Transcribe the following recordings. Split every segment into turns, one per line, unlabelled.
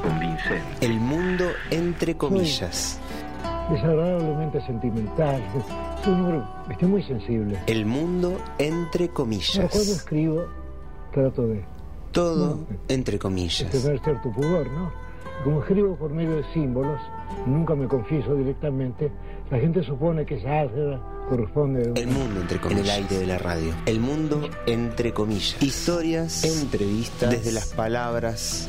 convincente.
El mundo entre comillas.
Desagradablemente sentimental. Un estoy muy sensible.
El mundo entre comillas.
Cuando escribo, trato de...
Todo no, entre comillas.
De tener cierto pudor, ¿no? Como escribo por medio de símbolos, nunca me confieso directamente, la gente supone que esa álgebra corresponde a...
El mundo entre comillas. En el aire de la radio. El mundo entre comillas. Historias, entrevistas, desde las palabras,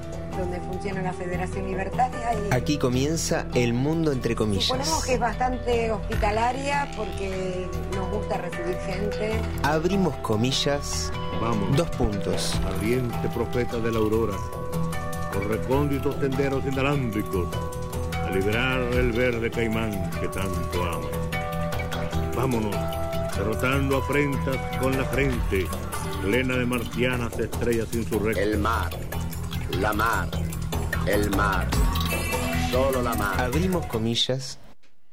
donde funciona la Federación Libertaria. Y
Aquí comienza el mundo entre comillas.
Suponemos que es bastante hospitalaria porque nos gusta recibir gente.
Abrimos comillas.
Vamos.
Dos puntos.
Ardiente profeta de la aurora. Por recónditos senderos inalámbricos. A liberar el verde caimán que tanto ama. Vámonos derrotando afrentas con la frente, plena de marcianas estrellas insurrectas.
El mar, la mar, el mar, solo la mar.
Abrimos comillas.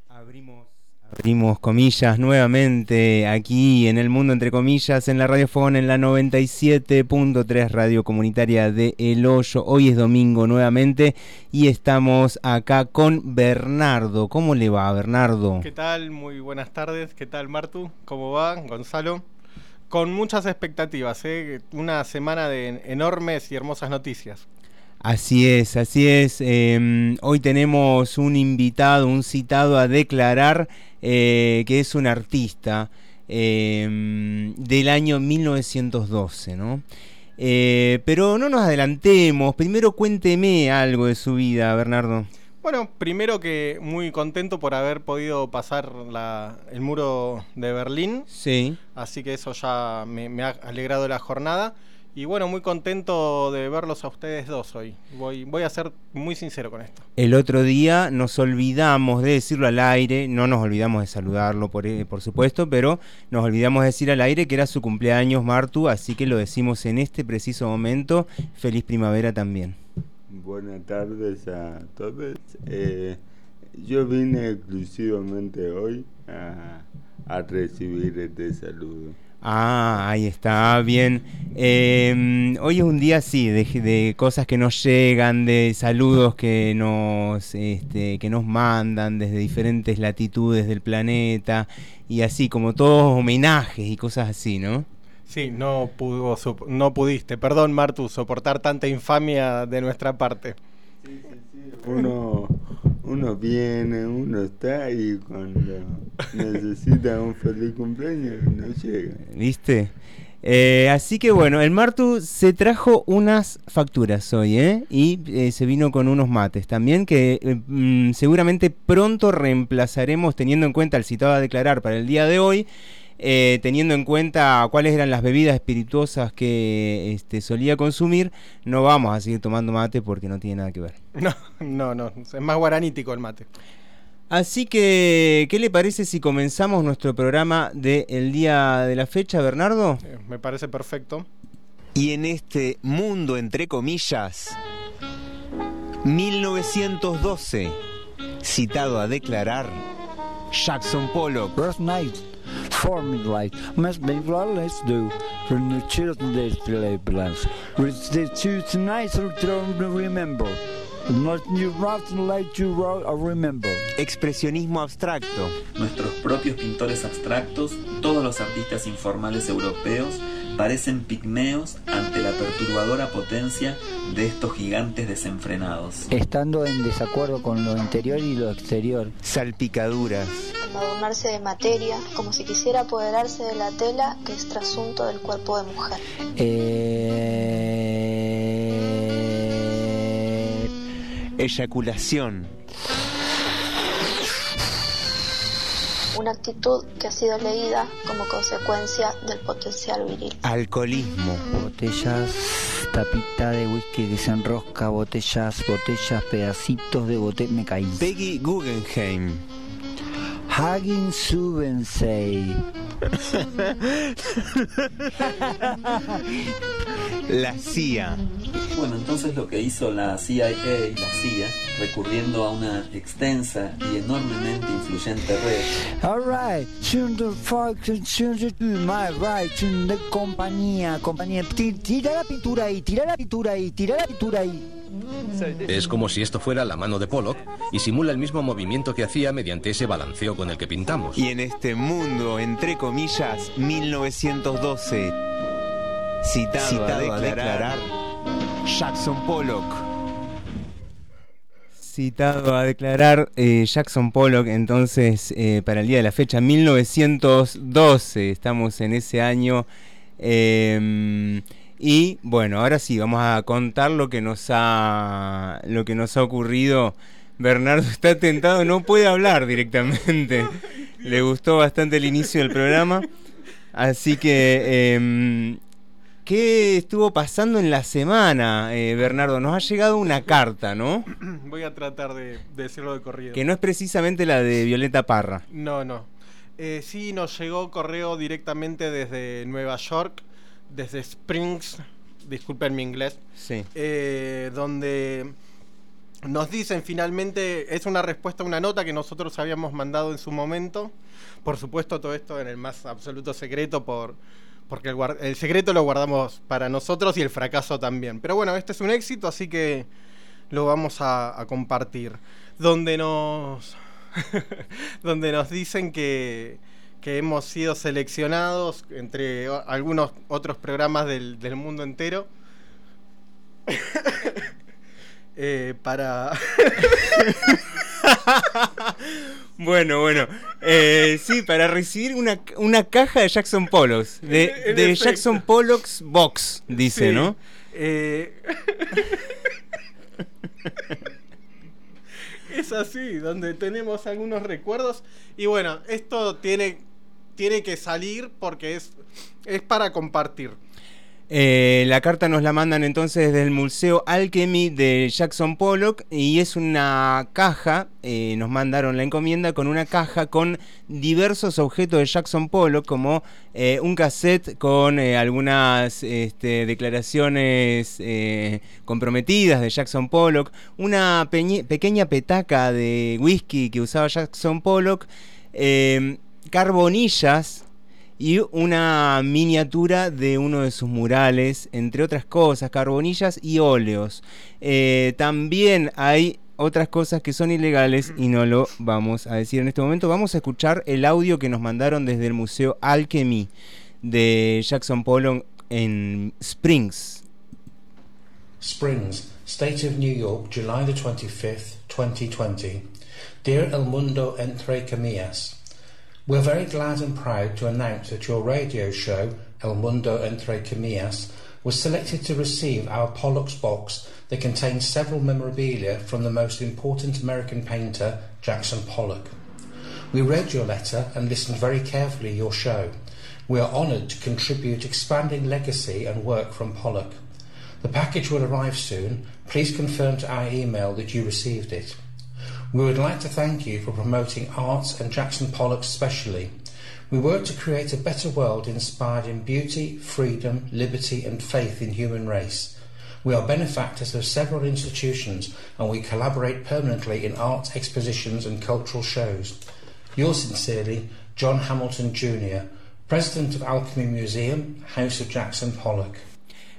Abrimos, abrimos comillas nuevamente aquí en el mundo entre comillas en la radiofón en la 97.3 radio comunitaria de El Hoyo. Hoy es domingo nuevamente y estamos acá con Bernardo. ¿Cómo le va, Bernardo?
¿Qué tal? Muy buenas tardes. ¿Qué tal, Martu? ¿Cómo va, Gonzalo? Con muchas expectativas, ¿eh? una semana de enormes y hermosas noticias.
Así es, así es. Eh, hoy tenemos un invitado, un citado a declarar eh, que es un artista eh, del año 1912, ¿no? pero no nos adelantemos. Primero cuénteme algo de su vida, Bernardo.
Bueno, primero que muy contento por haber podido pasar la, el muro de Berlín.
Sí.
Así que eso ya me, me, ha alegrado la jornada. Y bueno, muy contento de verlos a ustedes dos hoy. Voy, voy a ser muy sincero con esto.
El otro día nos olvidamos de decirlo al aire, no nos olvidamos de saludarlo por, por supuesto, pero nos olvidamos de decir al aire que era su cumpleaños Martu, así que lo decimos en este preciso momento. Feliz primavera también.
Buenas tardes a todos. Eh, yo vine exclusivamente hoy a, a, recibir este saludo.
Ah, ahí está, bien. Eh, hoy es un día así, de, de, cosas que nos llegan, de saludos que nos, este, que nos mandan desde diferentes latitudes del planeta y así como todos homenajes y cosas así, ¿no?
Sí, no, pudo, no pudiste, perdón Martu, soportar tanta infamia de nuestra parte.
Sí, sí, sí. Uno, uno viene, uno está y cuando necesita un feliz cumpleaños no llega.
¿Viste? Eh, así que bueno, el Martu se trajo unas facturas hoy, ¿eh? Y eh, se vino con unos mates también que eh, mm, seguramente pronto reemplazaremos teniendo en cuenta el citado a declarar para el día de hoy. Eh, teniendo en cuenta cuáles eran las bebidas espirituosas que este, solía consumir, no vamos a seguir tomando mate porque no tiene nada que ver.
No, no, no, es más guaranítico el mate.
Así que, ¿qué le parece si comenzamos nuestro programa del día de la fecha, Bernardo?
Eh, me parece perfecto.
Y en este mundo, entre comillas, 1912, citado a declarar, Jackson Pollock.
First night. formulate must be what let's do. From the children's day which Restitute nice return to remember. Not you wrote like you wrote, I remember.
Expresionismo abstracto.
Nuestros propios pintores abstractos, todos los artistas informales europeos, parecen pigmeos ante la perturbadora potencia de estos gigantes desenfrenados.
Estando en desacuerdo con lo interior y lo exterior.
Salpicaduras.
embadurnarse de materia, como si quisiera apoderarse de la tela que es trasunto del cuerpo de mujer.
Eh... Eyaculación.
Una actitud que ha sido leída como consecuencia del potencial viril.
Alcoholismo.
Botellas, tapita de whisky que se enrosca, botellas, botellas, pedacitos de botella. Me caí.
Peggy Guggenheim.
Hagin Subensei.
La CIA.
Bueno, entonces lo que hizo la CIA y la CIA, recurriendo a una extensa y enormemente influyente red,
Alright, Chunder Fox, My Right, Chunder Compañía, compañía. Ti- Tira la pintura ahí, tira la pintura ahí, tira la pintura ahí.
Es como si esto fuera la mano de Pollock y simula el mismo movimiento que hacía mediante ese balanceo con el que pintamos.
Y en este mundo, entre comillas, 1912, citado, a, declarar, Jackson Pollock.
Citado a declarar eh, Jackson Pollock, entonces, eh, para el día de la fecha, 1912, estamos en ese año. eh, y bueno, ahora sí, vamos a contar lo que nos ha, lo que nos ha ocurrido. Bernardo está tentado, no puede hablar directamente. Le gustó bastante el inicio del programa. Así que, em, ¿qué estuvo pasando en la semana, eh, Bernardo? Nos ha llegado una carta, ¿no?
Voy a tratar de, de decirlo de corrido.
Que no es precisamente la de Violeta Parra.
No, no. Eh, sí, nos llegó correo directamente desde Nueva York, desde Springs, disculpen mi inglés,
Sí.
eh, donde nos dicen finalmente, es una respuesta a una nota que nosotros habíamos mandado en su momento. Por supuesto, todo esto en el más absoluto secreto, por, porque el, secreto lo guardamos para nosotros y el fracaso también. Pero bueno, este es un éxito, así que lo vamos a, a compartir. Donde nos, donde nos dicen que, que hemos sido seleccionados entre algunos otros programas del, del mundo entero. Eh, para
Bueno, bueno. Eh, sí, para recibir una, una caja de Jackson Pollocks. De. Jackson Pollock's Box, dice,
Sí.
¿no?
Eh, es así, donde tenemos algunos recuerdos. Y bueno, esto tiene, tiene que salir porque es, es para compartir.
Eh, la carta nos la mandan entonces desde el Museo Alchemy de Jackson Pollock y es una caja, eh, nos mandaron la encomienda con una caja con diversos objetos de Jackson Pollock como eh, un cassette con algunas este, declaraciones comprometidas de Jackson Pollock, una pequeña petaca de whisky que usaba Jackson Pollock, carbonillas y una miniatura de uno de sus murales, entre otras cosas, carbonillas y óleos. Eh, también hay otras cosas que son ilegales y no lo vamos a decir en este momento. Vamos a escuchar el audio que nos mandaron desde el Museo Alchemy de Jackson Pollock en Springs.
Springs, State of New York, July the 25th, 2020. Dear El Mundo Entre Camillas, we're very glad and proud to announce that your radio show, El Mundo Entre Camillas, was selected to receive our Pollux box that contains several memorabilia from the most important American painter, Jackson Pollock. We read your letter and listened very carefully your show. We are honoured to contribute expanding legacy and work from Pollock. The package will arrive soon. Please confirm to our email that you received it. We would like to thank you for promoting arts and Jackson Pollock especially. We work to create a better world inspired in beauty, freedom, liberty, and faith in human race. We are benefactors of several institutions and we collaborate permanently in art expositions and cultural shows. Yours sincerely, John Hamilton Jr., President of Alchemy Museum, House of Jackson Pollock.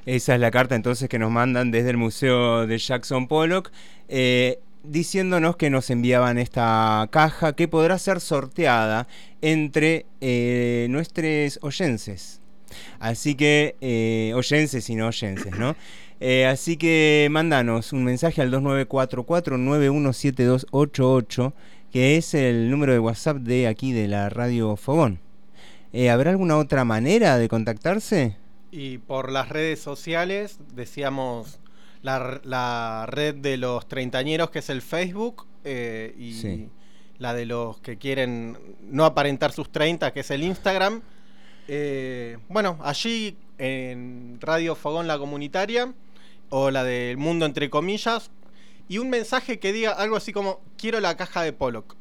Esa es la carta entonces que nos mandan desde el Museo de Jackson Pollock, eh, diciéndonos que nos enviaban esta caja que podrá ser sorteada entre eh, nuestros oyenses. Así que, eh, oyenses y no oyenses, ¿no? Eh, así que mándanos un mensaje al 2944-917288 que es el número de WhatsApp de aquí de la radio Fogón. Eh, ¿Habrá alguna otra manera de contactarse?
Y por las redes sociales, decíamos la, la red de los treintañeros, que es el Facebook, eh, y
Sí.
la de los que quieren no aparentar sus 30, que es el Instagram. Eh, bueno, allí en Radio Fogón La Comunitaria, o la del Mundo entre comillas, y un mensaje que diga algo así como, quiero la caja de Pollock.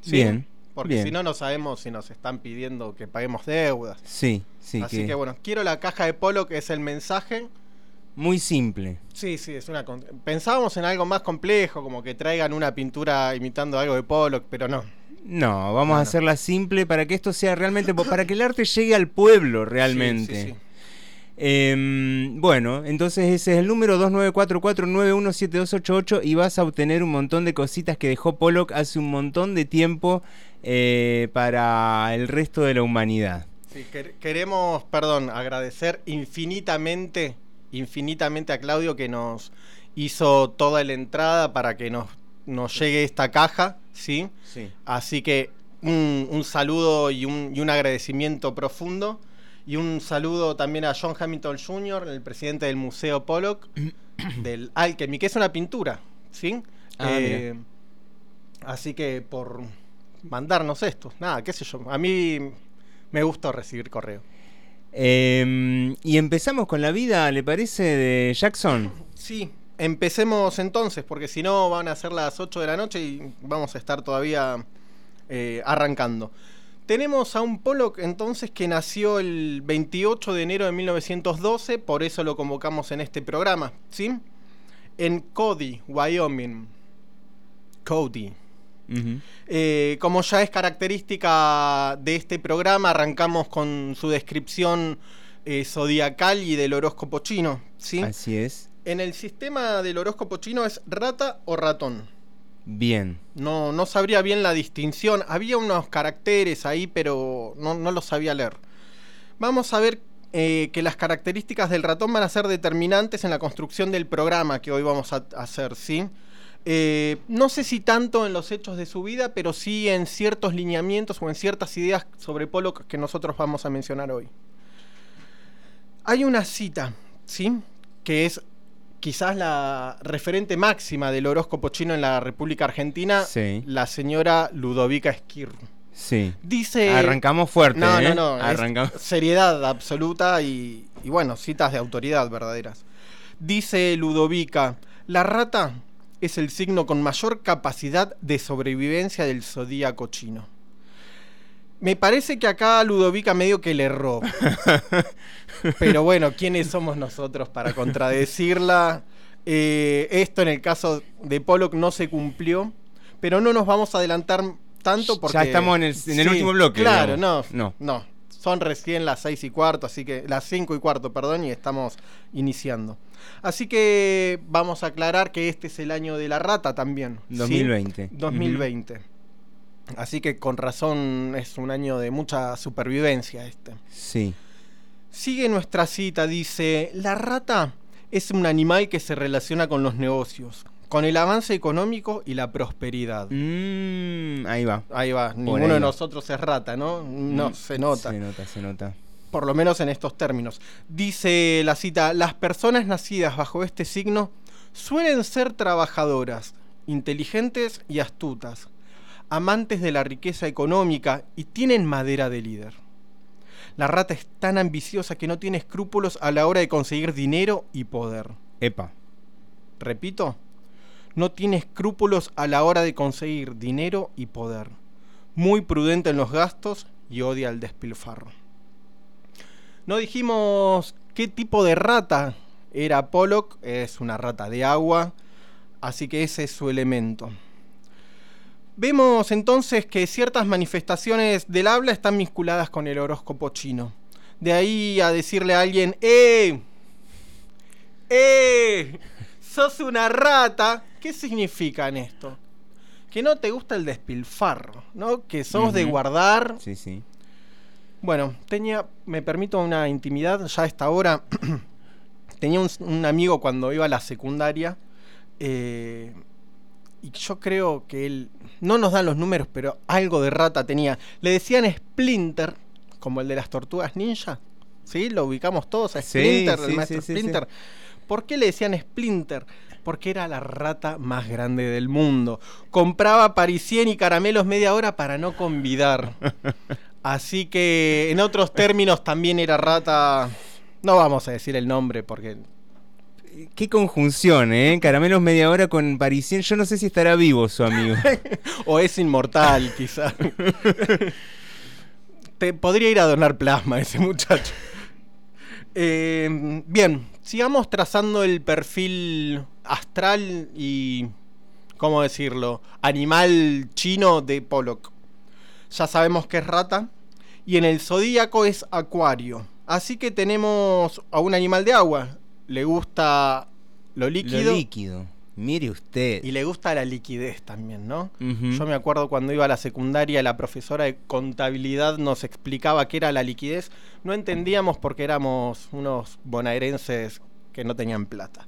¿Sí?
Bien,
Porque
bien.
si no, no sabemos si nos están pidiendo que paguemos deudas.
Sí, sí.
Así que... bueno, quiero la caja de Pollock, es el mensaje.
Muy simple.
Sí, sí, es una. Pensábamos en algo más complejo, como que traigan una pintura imitando algo de Pollock, pero no.
No, vamos a hacerla simple para que esto sea realmente, para que el arte llegue al pueblo realmente.
Sí, sí, sí.
Em, bueno, entonces ese es el número 2944917288 y vas a obtener un montón de cositas que dejó Pollock hace un montón de tiempo eh, para el resto de la humanidad.
Sí, quer- queremos, perdón, agradecer infinitamente, infinitamente a Claudio que nos hizo toda la entrada para que nos, nos llegue esta caja, ¿sí?
Sí.
Así que un, un saludo y un, y un agradecimiento profundo. Y un saludo también a John Hamilton Jr., el presidente del Museo Pollock, del Alchemy, que es una pintura, ¿sí?
Ah,
Eh, así que por mandarnos esto, nada, qué sé yo. A mí me gusta recibir correo.
Em, y empezamos con la vida, ¿le parece, de Jackson?
Sí, empecemos entonces, porque si no van a ser las 8 de la noche y vamos a estar todavía eh, arrancando. Tenemos a un Pollock entonces que nació el 28 de enero de 1912, por eso lo convocamos en este programa, ¿sí? En Cody, Wyoming. Cody. Eh, como ya es característica de este programa, arrancamos con su descripción eh, zodiacal y del horóscopo chino, ¿sí?
Así es.
En el sistema del horóscopo chino es rata o ratón.
Bien.
No, no sabría bien la distinción. Había unos caracteres ahí, pero no, no los sabía leer. Vamos a ver eh, que las características del ratón van a ser determinantes en la construcción del programa que hoy vamos a a hacer, ¿sí? Eh, no sé si tanto en los hechos de su vida, pero sí en ciertos lineamientos o en ciertas ideas sobre Pollock que nosotros vamos a mencionar hoy. Hay una cita, ¿sí? Que es quizás la referente máxima del horóscopo chino en la República Argentina,
Sí.
la señora Ludovica Esquirru.
Sí.
Dice.
Arrancamos fuerte,
No,
¿eh?
no, no.
Arrancamos.
seriedad absoluta y, y bueno, citas de autoridad verdaderas. Dice Ludovica: La rata es el signo con mayor capacidad de sobrevivencia del zodíaco chino. Me parece que acá Ludovica medio que le erró. Pero bueno, ¿quiénes somos nosotros para contradecirla? Eh, esto en el caso de Pollock no se cumplió, pero no nos vamos a adelantar tanto porque...
Ya estamos en el- en el último bloque,
Claro,
digamos.
no, no, Son recién las seis y cuarto, así que las cinco y cuarto, perdón, y estamos iniciando. Así que vamos a aclarar que este es el año de la rata también. ¿sí?
2020.
2020. Así que con razón es un año de mucha supervivencia este.
Sí.
Sigue nuestra cita, dice, la rata es un animal que se relaciona con los negocios, con el avance económico y la prosperidad.
Mm, ahí va.
Ahí va,
Por
ninguno
ahí
de nosotros es rata, ¿no? No,
Mm,
se nota.
Se nota, se nota.
Por lo menos en estos términos. Dice la cita, las personas nacidas bajo este signo suelen ser trabajadoras, inteligentes y astutas, amantes de la riqueza económica y tienen madera de líder. La rata es tan ambiciosa que no tiene escrúpulos a la hora de conseguir dinero y poder.
Epa.
Repito, no tiene escrúpulos a la hora de conseguir dinero y poder. Muy prudente en los gastos y odia el despilfarro. No dijimos qué tipo de rata era Pollock, es una rata de agua, así que ese es su elemento. Vemos entonces que ciertas manifestaciones del habla están vinculadas con el horóscopo chino. De ahí a decirle a alguien, ¡eh! ¡eh! ¡Sos una rata! ¿Qué significa en esto? Que no te gusta el despilfarro, ¿no? Que sos de guardar.
Sí, sí.
Bueno, tenía, me permito una intimidad ya a esta hora. tenía un, un amigo cuando iba a la secundaria. eh, y yo creo que él, no nos dan los números, pero algo de rata tenía. Le decían Splinter, como el de las tortugas ninja. ¿Sí? Lo ubicamos todos a Splinter,
sí,
el maestro
sí, sí, sí.
Splinter. ¿Por qué le decían Splinter? Porque era la rata más grande del mundo. Compraba parisien y caramelos media hora para no convidar. Así que, en otros términos, también era rata. No vamos a decir el nombre porque
Qué conjunción, ¿eh? Caramelos media hora con Parisien. Yo no sé si estará vivo su amigo.
o es inmortal, quizá. Te podría ir a donar plasma ese muchacho. Eh, bien, sigamos trazando el perfil astral y, ¿cómo decirlo? Animal chino de Pollock. Ya sabemos que es rata. Y en el zodíaco es acuario. Así que tenemos a un animal de agua. Le gusta lo líquido.
Lo líquido. Mire usted.
Y le gusta la liquidez también, ¿no? Yo me acuerdo cuando iba a la secundaria, la profesora de contabilidad nos explicaba qué era la liquidez. No entendíamos porque éramos unos bonaerenses que no tenían plata.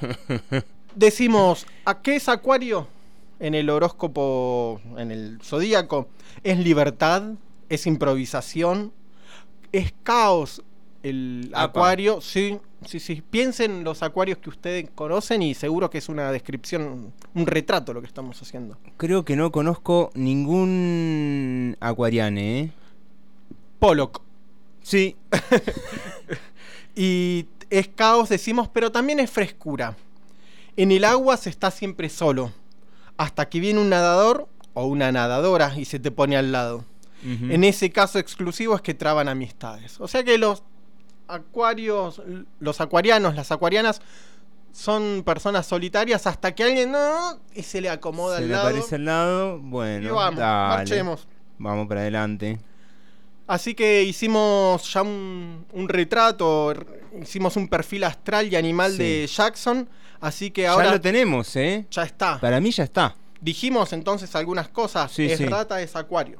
Decimos, ¿a qué es Acuario? En el horóscopo, en el zodíaco, es libertad, es improvisación, es caos. El
Apa.
acuario, sí, sí, sí. Piensen los acuarios que ustedes conocen y seguro que es una descripción, un retrato lo que estamos haciendo.
Creo que no conozco ningún acuariane, ¿eh?
Pollock.
Sí.
y es caos, decimos, pero también es frescura. En el agua se está siempre solo, hasta que viene un nadador o una nadadora y se te pone al lado. En ese caso exclusivo es que traban amistades. O sea que los acuarios, los acuarianos, las acuarianas son personas solitarias hasta que alguien no y se le acomoda
Se
al
le
lado.
aparece al lado. Bueno,
Y vamos,
dale.
marchemos.
Vamos para adelante.
Así que hicimos ya un, un retrato, hicimos un perfil astral y animal
Sí.
de Jackson. Así que ahora
ya lo tenemos, ¿eh?
ya está.
Para mí ya está.
Dijimos entonces algunas cosas.
Sí,
es
sí.
rata, es acuario.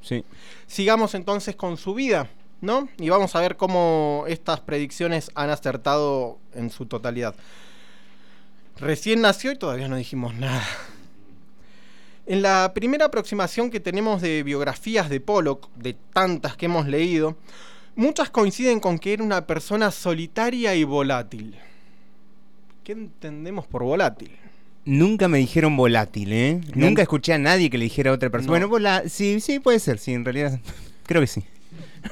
Sí.
Sigamos entonces con su vida, ¿no? Y vamos a ver cómo estas predicciones han acertado en su totalidad. Recién nació y todavía no dijimos nada. En la primera aproximación que tenemos de biografías de Pollock, de tantas que hemos leído, muchas coinciden con que era una persona solitaria y volátil. ¿Qué entendemos por volátil?
Nunca me dijeron volátil, ¿eh?
No.
Nunca escuché a nadie que le dijera a otra persona.
No.
Bueno, volá... sí, sí, puede ser, sí, en realidad. Creo que sí.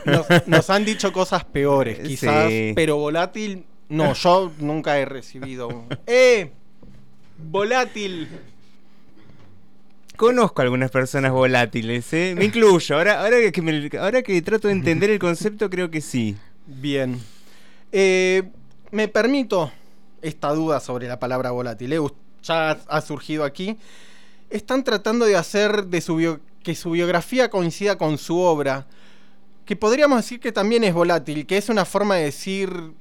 Nos, nos han dicho cosas peores, quizás,
Sí.
pero volátil, no, yo nunca he recibido. ¡Eh! Volátil.
Conozco algunas personas volátiles, ¿eh? Me incluyo. Ahora, ahora, que me- ahora que trato de entender el concepto, creo que sí.
Bien. Eh, me permito esta duda sobre la palabra volátil. eh, Ya ha- surgido aquí. Están tratando de hacer de su bio- que su biografía coincida con su obra. Que podríamos decir que también es volátil, que es una forma de decir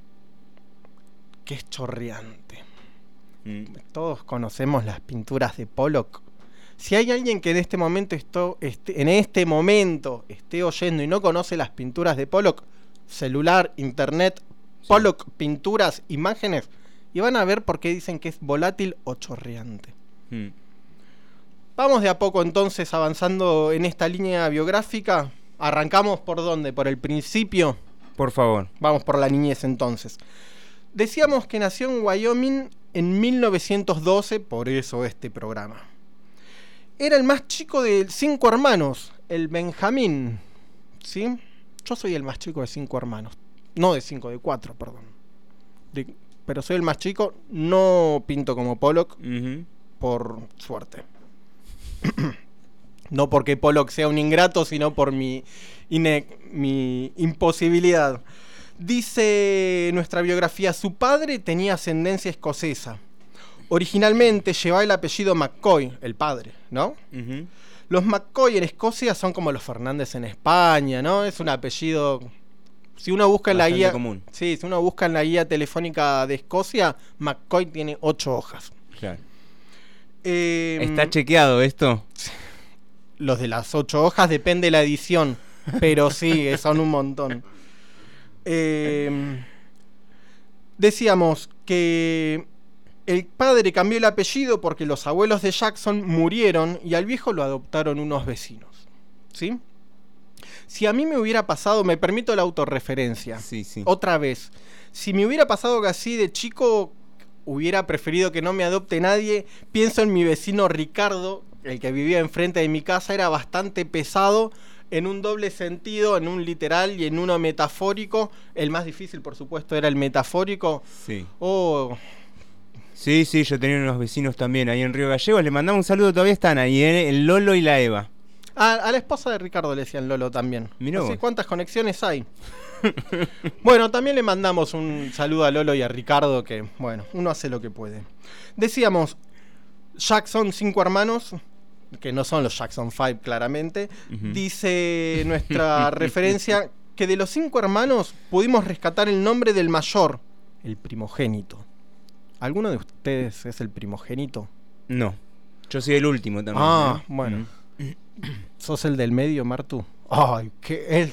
que es chorreante. Todos conocemos las pinturas de Pollock. Si hay alguien que en este momento esto- esté- en este momento esté oyendo y no conoce las pinturas de Pollock, celular, internet, Pollock, pinturas, imágenes, y van a ver por qué dicen que es volátil o chorreante.
Mm.
Vamos de a poco entonces avanzando en esta línea biográfica. Arrancamos por dónde? Por el principio.
Por favor.
Vamos por la niñez entonces. Decíamos que nació en Wyoming en 1912, por eso este programa. Era el más chico de cinco hermanos, el Benjamín. ¿Sí? Yo soy el más chico de cinco hermanos. No de cinco, de cuatro, perdón. De- pero soy el más chico, no pinto como Pollock, por suerte. no porque Pollock sea un ingrato, sino por mi, mi imposibilidad. Dice nuestra biografía, su padre tenía ascendencia escocesa. Originalmente llevaba el apellido McCoy, el padre, ¿no? Los McCoy en Escocia son como los Fernández en España, ¿no? Es un apellido. Si uno busca en la guía.
común.
Sí, si uno busca en la guía telefónica de Escocia, McCoy tiene ocho hojas.
Claro.
Eh,
¿Está chequeado esto?
Los de las ocho hojas depende de la edición, pero sí, son un montón. Eh, decíamos que El padre cambió el apellido porque los abuelos de Jackson murieron y al viejo lo adoptaron unos vecinos. ¿Sí? Si a mí me hubiera pasado, me permito la autorreferencia.
Sí, sí.
Otra vez. Si me hubiera pasado que así de chico hubiera preferido que no me adopte nadie, pienso en mi vecino Ricardo, el que vivía enfrente de mi casa, era bastante pesado en un doble sentido, en un literal y en uno metafórico. El más difícil, por supuesto, era el metafórico.
Sí.
Oh,
Sí, sí, yo tenía unos vecinos también ahí en Río Gallegos. Le mandamos un saludo, todavía están ahí, ¿eh? el Lolo y la Eva.
A, a la esposa de Ricardo le decían Lolo también.
Mirá
Así. ¿Cuántas conexiones hay? bueno, también le mandamos un saludo a Lolo y a Ricardo, que, bueno, uno hace lo que puede. Decíamos, Jackson, cinco hermanos, que no son los Jackson Five, claramente. Dice nuestra referencia que de los cinco hermanos pudimos rescatar el nombre del mayor, el primogénito. ¿Alguno de ustedes es el primogénito?
No, yo soy el último también.
Ah,
¿eh?
bueno. ¿Sos el del medio, Martu? Ay, que el,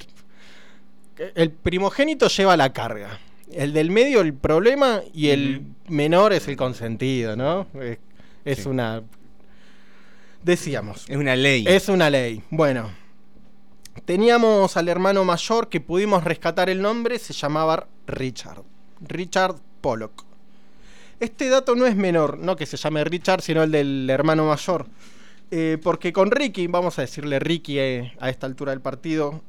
que el primogénito lleva la carga. El del medio el problema y el menor es el consentido, ¿no? Es, es
Sí.
una... Decíamos.
Es una ley.
Es una ley. Bueno. Teníamos al hermano mayor que pudimos rescatar el nombre, se llamaba Richard. Richard Pollock. Este dato no es menor, no que se llame Richard, sino el del hermano mayor. Eh, porque con Ricky, vamos a decirle Ricky eh, a esta altura del partido,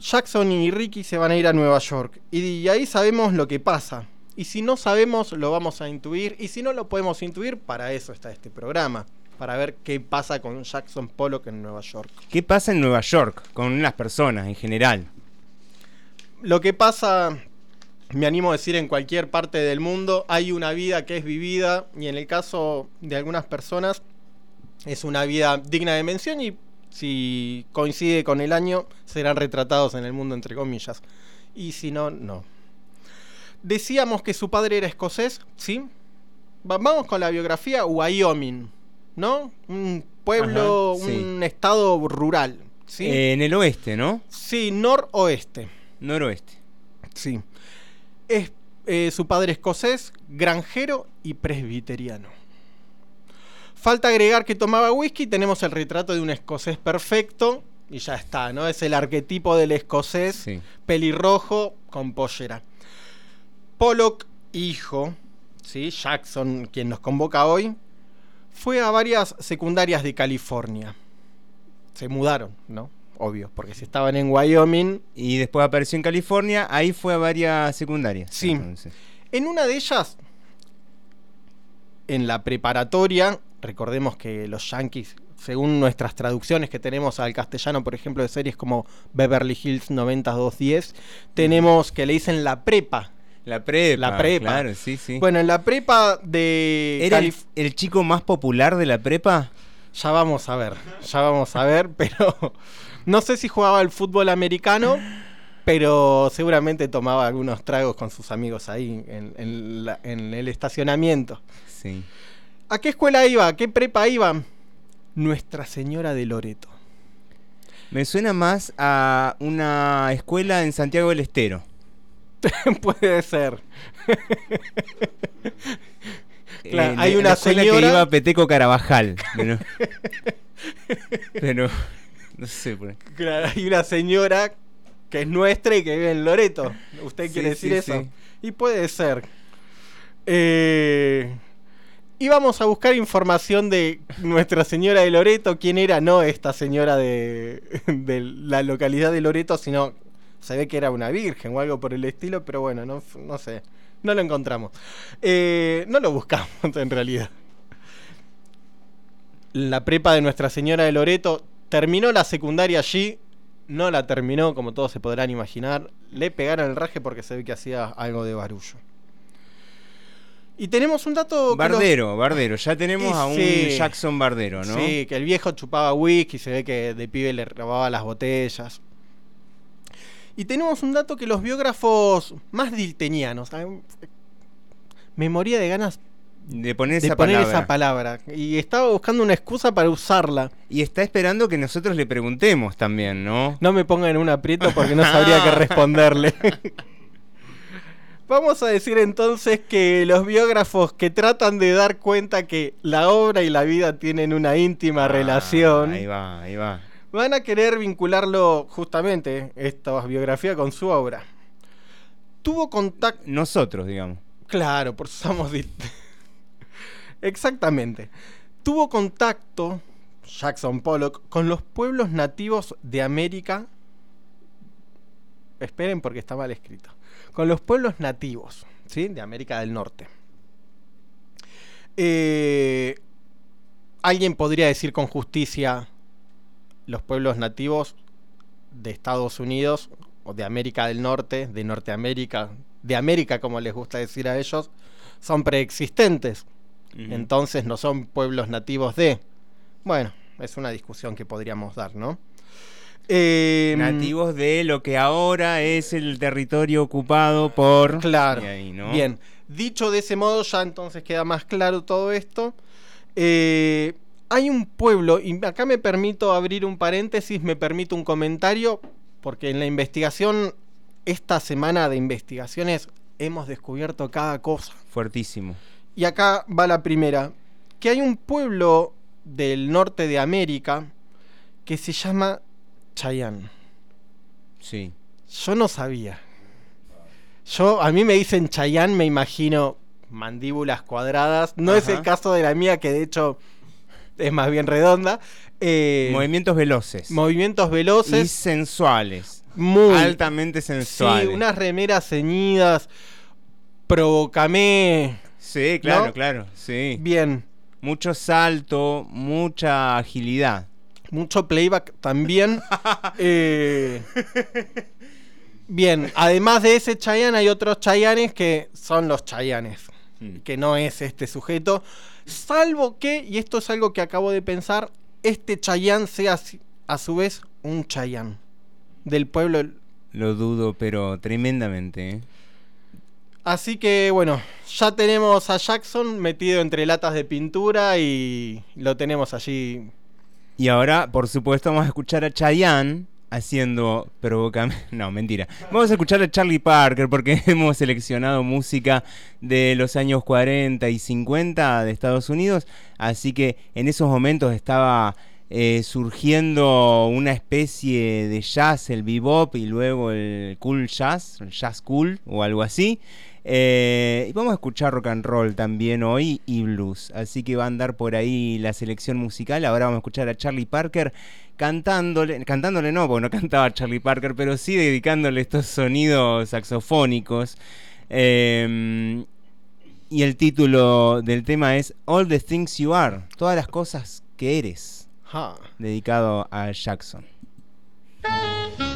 Jackson y Ricky se van a ir a Nueva York. Y, ahí sabemos lo que pasa. Y si no sabemos, lo vamos a intuir. Y si no lo podemos intuir, para eso está este programa. Para ver qué pasa con Jackson Pollock en Nueva York.
¿Qué pasa en Nueva York con las personas en general?
Lo que pasa, me animo a decir, en cualquier parte del mundo, hay una vida que es vivida. Y en el caso de algunas personas, es una vida digna de mención. Y si coincide con el año, serán retratados en el mundo, entre comillas. Y si no, no. Decíamos que su padre era escocés, ¿sí? Va- Vamos con la biografía Wyoming, ¿no? Un pueblo,
Ajá, sí.
un estado rural, ¿sí?
Eh, en el oeste, ¿no?
Sí, noroeste.
Noroeste.
Sí. Es eh, su padre escocés, granjero y presbiteriano. Falta agregar que tomaba whisky, tenemos el retrato de un escocés perfecto y ya está, ¿no? Es el arquetipo del escocés
Sí.
pelirrojo con pollera. Pollock, hijo, ¿sí? Jackson, quien nos convoca hoy, fue a varias secundarias de California. Se mudaron, ¿no? Obvio, porque si estaban en Wyoming,
Y después apareció en California, ahí fue a varias secundarias.
Sí.
entonces.
En una de ellas, en la preparatoria, recordemos que los Yankees, según nuestras traducciones que tenemos al castellano, por ejemplo, de series como Beverly Hills 90210, tenemos que le dicen la prepa.
La prepa.
La prepa.
Claro, sí, sí.
Bueno, en la prepa de...
¿Era el, chico más popular de la prepa?
Ya vamos a ver, ya vamos a ver, pero no sé si jugaba al fútbol americano, pero seguramente tomaba algunos tragos con sus amigos ahí en, en la- en el estacionamiento.
Sí.
¿A qué escuela iba? ¿A qué prepa iba? Nuestra Señora de Loreto.
Me suena más a una escuela en Santiago del Estero.
Puede ser. Claro,
Eh,
hay
la-
una señora-
que iba a Peteco Carabajal. Pero, pero no sé. por-
Claro, hay una señora que es nuestra y que vive en Loreto. ¿Usted
Sí,
quiere decir
sí,
eso?
sí.
Y puede ser. Eh, íbamos a buscar información de Nuestra Señora de Loreto. ¿Quién era? No esta señora de, la localidad de Loreto, sino se ve que era una virgen o algo por el estilo, pero bueno, no, no sé. No lo encontramos. Eh, no lo buscamos en realidad. La prepa de Nuestra Señora de Loreto terminó la secundaria allí. No la terminó, como todos se podrán imaginar. Le pegaron el raje porque se ve que hacía algo de barullo. Y tenemos un dato. los-
Bardero, Bardero. Ya tenemos a un
sí.
Jackson Bardero, ¿no?
Sí, que el viejo chupaba whisky, se ve que de pibe le robaba las botellas. Y tenemos un dato que los biógrafos más diltenianos. Me moría de ganas
De poner
de
esa
poner
palabra.
esa palabra. Y estaba buscando una excusa para usarla.
Y está esperando que nosotros le preguntemos también, ¿no?
No me pongan en un aprieto porque no sabría qué responderle. Vamos a decir entonces que los biógrafos que tratan de dar cuenta que la obra y la vida tienen una íntima relación.
Ah, Ahí va, ahí va.
Van a querer vincularlo justamente, esta biografía, con su obra. Tuvo contacto.
Nosotros, digamos.
Claro, por somos. Exactamente. Tuvo contacto Jackson Pollock con los pueblos nativos de América. Esperen porque está mal escrito. Con los pueblos nativos, ¿sí? De América del Norte. Eh, Alguien podría decir con justicia los pueblos nativos de Estados Unidos o de América del Norte, de Norteamérica, de América como les gusta decir a ellos, son preexistentes. Entonces no son pueblos nativos de... Bueno, es una discusión que podríamos dar, ¿no? Eh,
Nativos de lo que ahora es el territorio ocupado por.
Claro.
Y ahí, ¿no?
Bien, dicho de ese modo ya entonces queda más claro todo esto. Eh, hay un pueblo, y acá me permito abrir un paréntesis, me permito un comentario, porque en la investigación, esta semana de investigaciones, hemos descubierto cada cosa.
Fuertísimo.
Y acá va la primera, que hay un pueblo del norte de América que se llama Chayán.
Sí.
Yo no sabía. Yo, a mí me dicen Chayán, me imagino mandíbulas cuadradas. No es el caso de la mía, que de hecho es más bien redonda. Eh,
Movimientos veloces.
movimientos
y
veloces.
sensuales.
Muy.
Altamente sensuales.
Sí, unas remeras ceñidas. Provocame.
Sí, claro,
¿no?
claro. Sí.
Bien.
Mucho salto, mucha agilidad.
Mucho playback también. Eh, bien, además de ese Chayanne hay otros Chayanes que son los Chayanes,
Hmm.
que no es este sujeto. Salvo que, y esto es algo que acabo de pensar, este Chayanne sea a su vez un Chayanne del pueblo.
Lo dudo, pero tremendamente. ¿eh?
Así que bueno, ya tenemos a Jackson metido entre latas de pintura y lo tenemos allí.
Y ahora, por supuesto, vamos a escuchar a Chayanne haciendo provocame. No, mentira. Vamos a escuchar a Charlie Parker porque hemos seleccionado música de los años 40 y 50 de Estados Unidos. Así que en esos momentos estaba eh, surgiendo una especie de jazz, el bebop y luego el cool jazz, el jazz cool o algo así. Eh, y vamos a escuchar rock and roll también hoy y blues. Así que va a andar por ahí la selección musical. Ahora vamos a escuchar a Charlie Parker cantándole, cantándole no, porque no cantaba Charlie Parker, pero sí dedicándole estos sonidos saxofónicos. Eh, y el título del tema es All the Things You Are, todas las cosas que eres, dedicado a Jackson.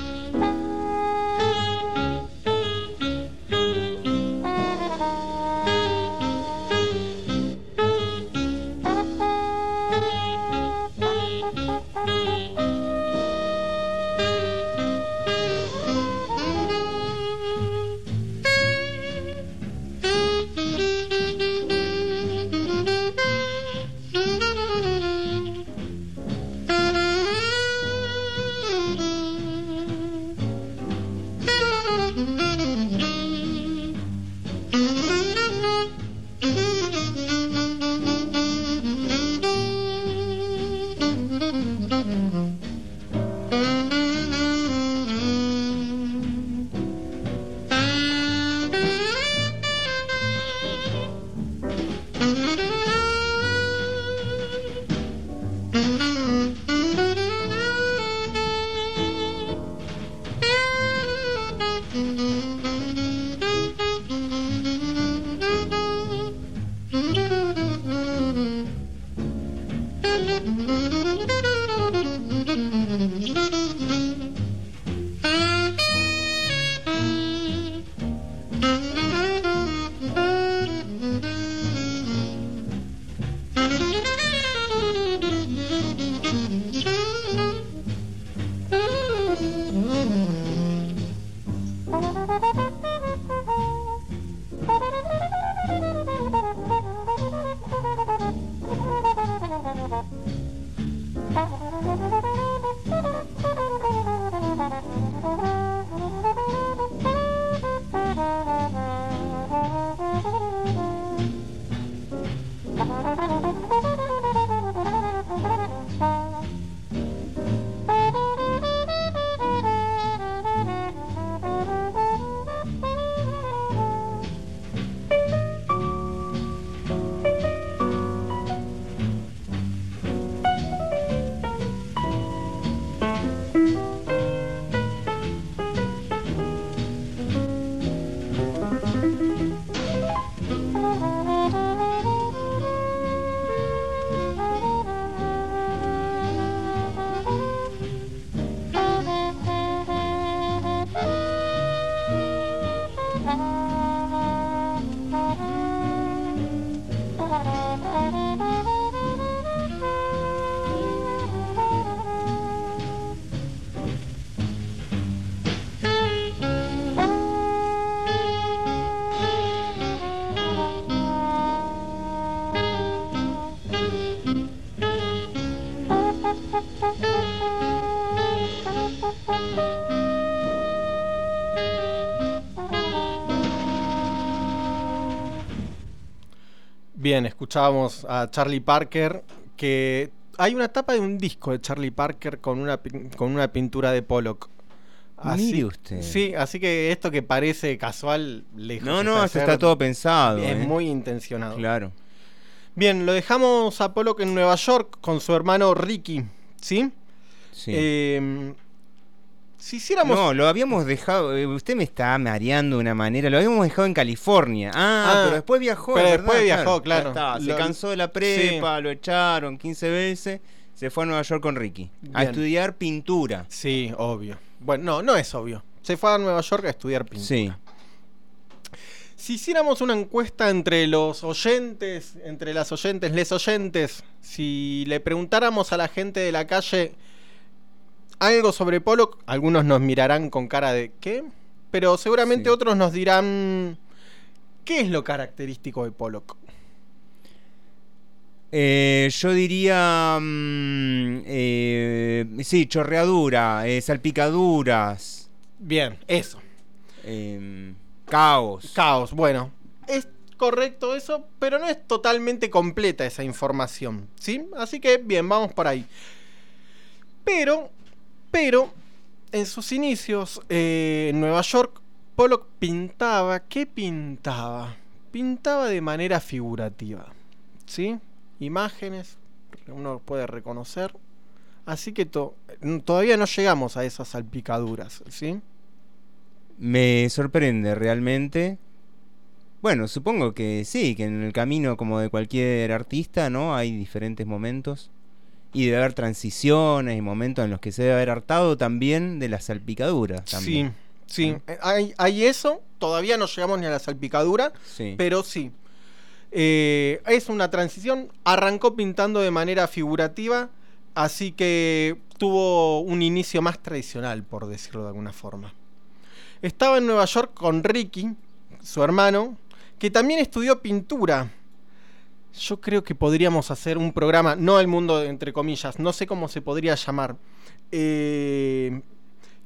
Bien, escuchábamos a Charlie Parker, que hay una tapa de un disco de Charlie Parker con una, con una pintura de Pollock.
Mire usted.
Sí, así que esto que parece casual, lejos.
No, no, está todo pensado.
Es
¿eh?
muy intencionado.
Claro.
Bien, lo dejamos a Pollock en Nueva York con su hermano Ricky, ¿sí?
Sí.
Eh, si hiciéramos...
No, lo habíamos dejado. eh, Usted me está mareando de una manera. Lo habíamos dejado en California. Ah,
Ah,
pero después viajó.
pero
es
después viajó, claro.
Está, Se cansó de la prepa, lo echaron 15 veces. Se fue a Nueva York con Ricky. A estudiar pintura.
Sí, obvio. Bueno, no, no es obvio. Se fue a Nueva York a estudiar pintura.
Sí.
Si hiciéramos una encuesta entre los oyentes, entre las oyentes, les oyentes, si le preguntáramos a la gente de la calle algo sobre Pollock, algunos nos mirarán con cara de ¿qué? Pero seguramente otros nos dirán ¿qué es lo característico de Pollock?
Eh, yo diría. mm, eh, sí, chorreadura, eh, salpicaduras.
Bien, eso.
em, caos.
Caos, bueno. Es correcto eso, pero no es totalmente completa esa información, ¿sí? Así que bien, vamos por ahí. Pero, pero, en sus inicios eh, en Nueva York, Pollock pintaba, ¿qué pintaba? Pintaba de manera figurativa, ¿sí? Imágenes, uno puede reconocer. Así que to- todavía no llegamos a esas salpicaduras, ¿sí?
Me sorprende realmente. Bueno, supongo que sí, que en el camino como de cualquier artista, ¿no? Hay diferentes momentos. Y debe haber transiciones y momentos en los que se debe haber hartado también de las salpicaduras. También.
Sí, sí. Eh, Hay, hay eso, todavía no llegamos ni a la salpicadura,
Sí.
pero sí. Eh, es una transición, arrancó pintando de manera figurativa, así que tuvo un inicio más tradicional, por decirlo de alguna forma. Estaba en Nueva York con Ricky, su hermano, que también estudió pintura. Yo creo que podríamos hacer un programa, no el mundo entre comillas, no sé cómo se podría llamar, eh,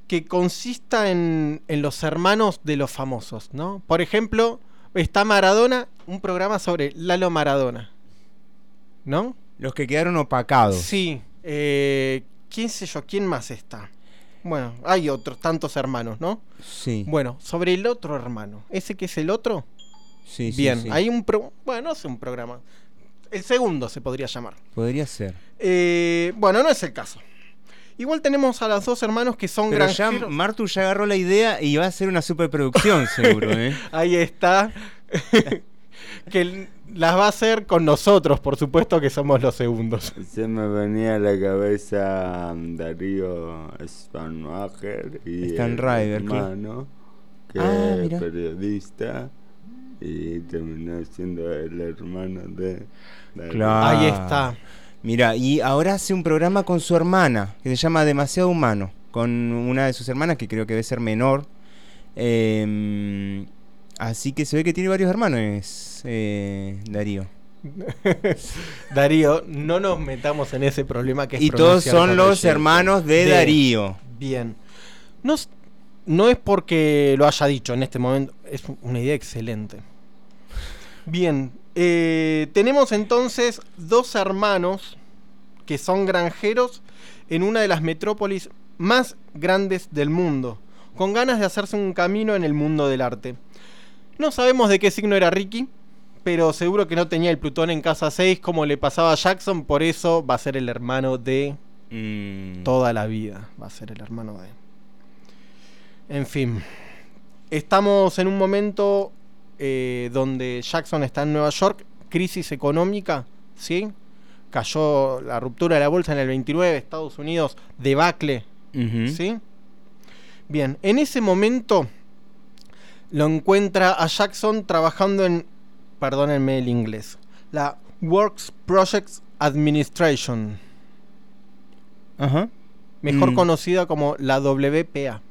que consista en, en los hermanos de los famosos, ¿no? Por ejemplo, está Maradona, un programa sobre Lalo Maradona, ¿no?
Los que quedaron opacados.
Sí, eh, quién sé yo, quién más está. Bueno, hay otros tantos hermanos, ¿no?
Sí.
Bueno, sobre el otro hermano, ese que es el otro.
Sí,
Bien,
sí.
hay un pro, bueno, no sé un programa. El segundo se podría llamar.
Podría ser.
Eh, bueno, no es el caso. Igual tenemos a los dos hermanos que son
Pero ya. Martu ya agarró la idea y va a ser una superproducción, seguro, ¿eh?
Ahí está. que las va a hacer con nosotros, por supuesto que somos los segundos.
Se me venía a la cabeza um, Darío Spanwager y
Stan
el hermano, que
Ah,
es periodista y terminó siendo el hermano de Darío.
Claro. Mira, y ahora hace un programa con su hermana, que se llama Demasiado Humano, con una de sus hermanas, que creo que debe ser menor. Eh, así que se ve que tiene varios hermanos, eh, Darío.
Darío, no nos metamos en ese problema que es
Y todos son los hermanos de Darío.
Bien. No, s- no es porque lo haya dicho en este momento, es una idea excelente. Bien, eh, tenemos entonces dos hermanos que son granjeros en una de las metrópolis más grandes del mundo, con ganas de hacerse un camino en el mundo del arte. No sabemos de qué signo era Ricky, pero seguro que no tenía el Plutón en casa 6 como le pasaba a Jackson, por eso va a ser el hermano de
Mm,
toda la vida. Va a ser el hermano de. En fin. Estamos en un momento eh, donde Jackson está en Nueva York, crisis económica, ¿sí? Cayó la ruptura de la bolsa en el 29, Estados Unidos, debacle. ¿sí? Bien, en ese momento lo encuentra a Jackson trabajando en, perdónenme el inglés, la Works Projects Administration,
Ajá.
mejor
Mm.
conocida como la WPA.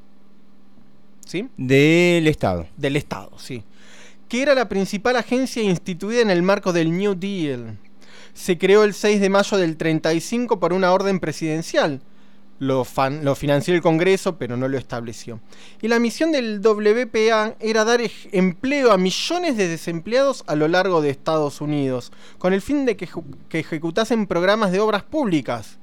¿Sí?
Del Estado.
Del Estado, sí. Que era la principal agencia instituida en el marco del New Deal. Se creó el 6 de mayo del 35 por una orden presidencial. lo, fan- lo financió el Congreso, pero no lo estableció. Y la misión del WPA era dar empleo a millones de desempleados a lo largo de Estados Unidos, con el fin de que ejecutasen programas de obras públicas.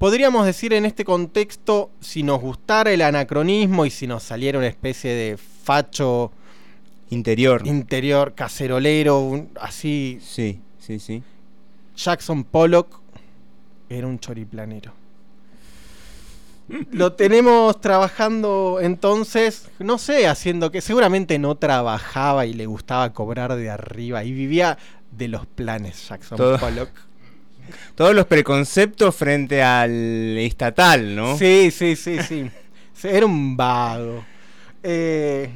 Podríamos decir en este contexto, si nos gustara el anacronismo y si nos saliera una especie de facho
Interior.
interior cacerolero, un- así.
Sí, sí, sí.
Jackson Pollock era un choriplanero. Lo tenemos trabajando entonces, no sé, haciendo que seguramente no trabajaba y le gustaba cobrar de arriba y vivía de los planes Jackson
Todo-
Pollock.
Todos los preconceptos frente al estatal, ¿no?
Sí, sí, sí, sí. Era un vago. Eh,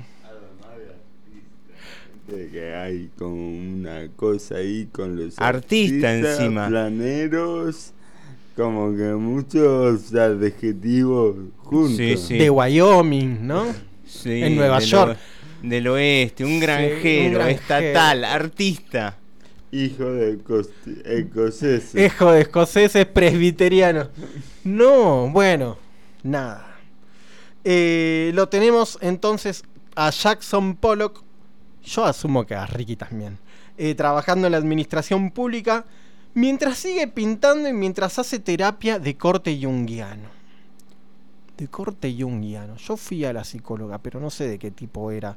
De que hay como una cosa ahí con los
Artista
artistas,
encima.
planeros, como que muchos adjetivos juntos.
Sí, sí.
de Wyoming, ¿no?
Sí,
en Nueva York.
del oeste, un
Sí,
granjero,
un granjero.
estatal, artista.
Hijo de escoceses.
Hijo de escoceses presbiterianos. No, bueno, nada. Eh, lo tenemos entonces a Jackson Pollock. Yo asumo que a Ricky también. eh, trabajando en la administración pública. Mientras sigue pintando y mientras hace terapia de corte junguiano. De corte junguiano. Yo fui a la psicóloga, pero no sé de qué tipo era.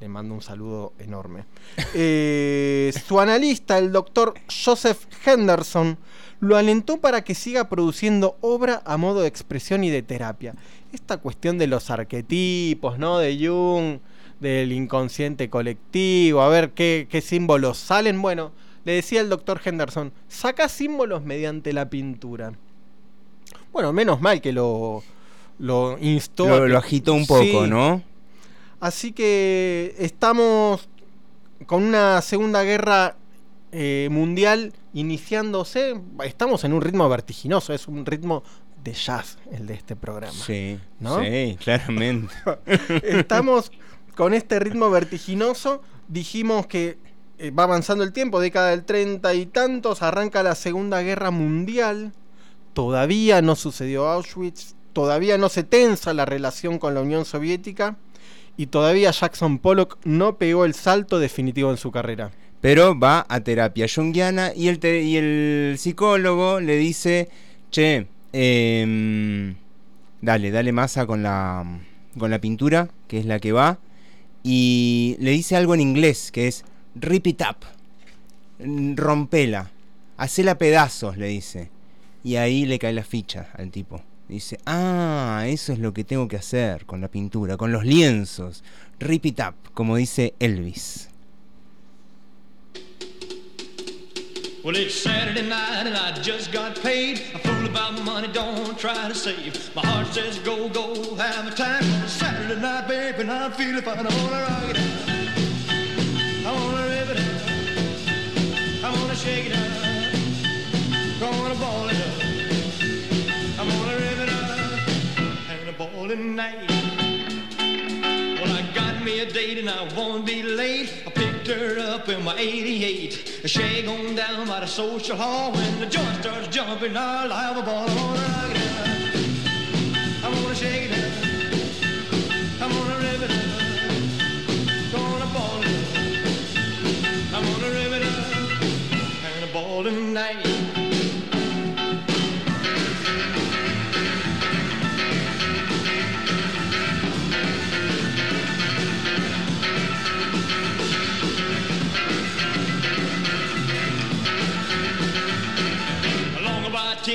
Le mando un saludo enorme. Eh, su analista, el doctor Joseph Henderson, lo alentó para que siga produciendo obra a modo de expresión y de terapia. Esta cuestión de los arquetipos, ¿no? De Jung, del inconsciente colectivo, a ver qué, qué símbolos salen. Bueno, le decía el doctor Henderson, saca símbolos mediante la pintura. Bueno, menos mal que lo, lo instó.
Lo, lo agitó un poco,
Sí.
¿no?
Así que estamos con una segunda guerra eh, mundial iniciándose. Estamos en un ritmo vertiginoso, es un ritmo de jazz el de este programa.
Sí,
¿No?
sí, claramente.
Estamos con este ritmo vertiginoso. Dijimos que eh, va avanzando el tiempo, década del 30 y tantos, arranca la Segunda Guerra Mundial. Todavía no sucedió Auschwitz, todavía no se tensa la relación con la Unión Soviética y todavía Jackson Pollock no pegó el salto definitivo en su carrera.
Pero va a terapia junguiana y el, y el psicólogo le dice, che, em, dale, dale masa con la, con la pintura, que es la que va, y le dice algo en inglés, que es rip it up, rompela, hacela pedazos, le dice. Y ahí le cae la ficha al tipo. Dice, ah, eso es lo que tengo que hacer con la pintura, con los lienzos. Rip it up, como dice Elvis.
Well, it's Saturday night and I just got paid. I fool about money, don't try to save. My heart says go, go, have a time. It's Saturday night, babe, and I'm feeling fine. I wanna rock it out. I wanna rip it up. I wanna shake it up. Gonna ball it up. Ball tonight. Well, I got me a date and I won't be late. I picked her up in my 88. Shag on down by the social hall. When the joint starts jumping, I'll have a ball. I wanna rock it out. I wanna shake it up. I wanna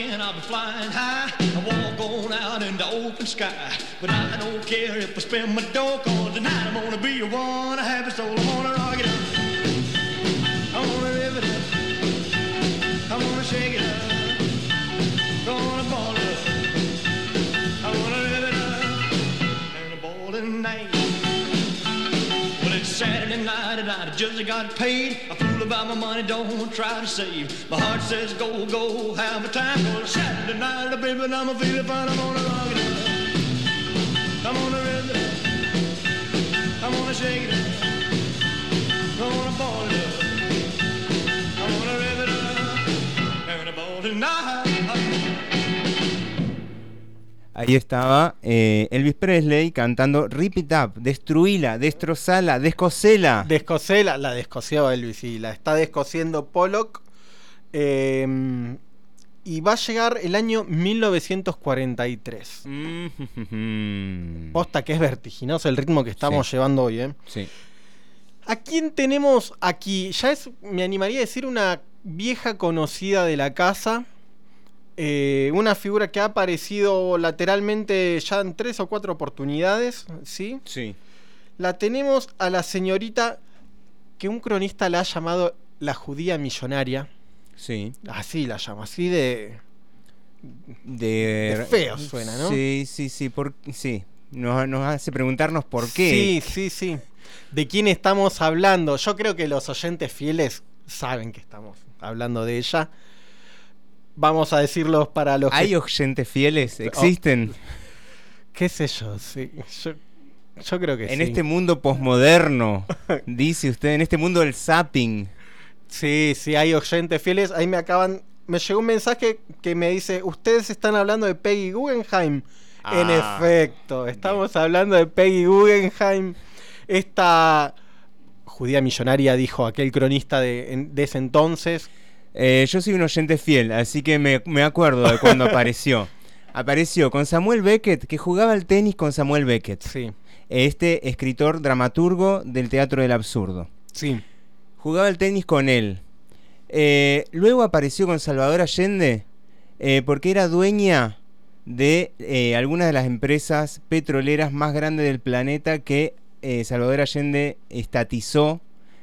ten, I'll be flying high. I walk on out in the open sky. But I don't care if I spend my dough, cause tonight I'm gonna be a one. I have a soul, I wanna rock it up. I wanna live it up. I wanna shake it up. Gonna ball it up. I wanna live it up. And a ball tonight. Well, it's Saturday night and I just got paid. About my money, don't try to save. My heart says go, go, have a time. Well, Saturday night, baby, and I'm a feeling fine. I'm gonna rock it up. I'm gonna rip it up. I'm gonna shake it up. I'm gonna ball it up. I'm gonna rip it up. And a ball tonight.
Ahí estaba eh, Elvis Presley cantando Rip It Up, destruíla, destrozala, descosela.
Descosela, la descosió Elvis y la está descosiendo Pollock. Eh, y va a llegar el año 1943.
Mm.
Posta que es vertiginoso el ritmo que estamos
Sí.
llevando hoy, ¿eh?
Sí.
¿A quién tenemos aquí? Ya es, me animaría a decir, una vieja conocida de la casa. Eh, una figura que ha aparecido lateralmente ya en tres o cuatro oportunidades, ¿sí?
Sí.
La tenemos a la señorita que un cronista la ha llamado la judía millonaria.
Sí.
Así la llama, así de...
De,
De feo suena, ¿no?
Sí, sí, sí. Por, sí. Nos, nos hace preguntarnos por qué.
Sí, sí, sí. ¿De quién estamos hablando? Yo creo que los oyentes fieles saben que estamos hablando de ella. Vamos a decirlos para los
¿Hay
que...
oyentes fieles? ¿Existen?
¿Qué sé yo? Sí. Yo, yo creo que
en
sí.
este mundo posmoderno, dice usted, en este mundo del zapping.
Sí, sí, hay oyentes fieles. Ahí me acaban... Me llegó un mensaje que me dice, ustedes están hablando de Peggy Guggenheim. en
Ah,
efecto, estamos hablando de Peggy Guggenheim. Esta judía millonaria, dijo aquel cronista de, en- de ese entonces.
Eh, yo soy un oyente fiel, así que me, me acuerdo de cuando apareció. Apareció con Samuel Beckett, que jugaba al tenis con Samuel Beckett.
Sí.
Este escritor dramaturgo del teatro del absurdo.
Sí.
Jugaba al tenis con él. Eh, luego apareció con Salvador Allende, eh, porque era dueña de eh, algunas de las empresas petroleras más grandes del planeta que Salvador Allende estatizó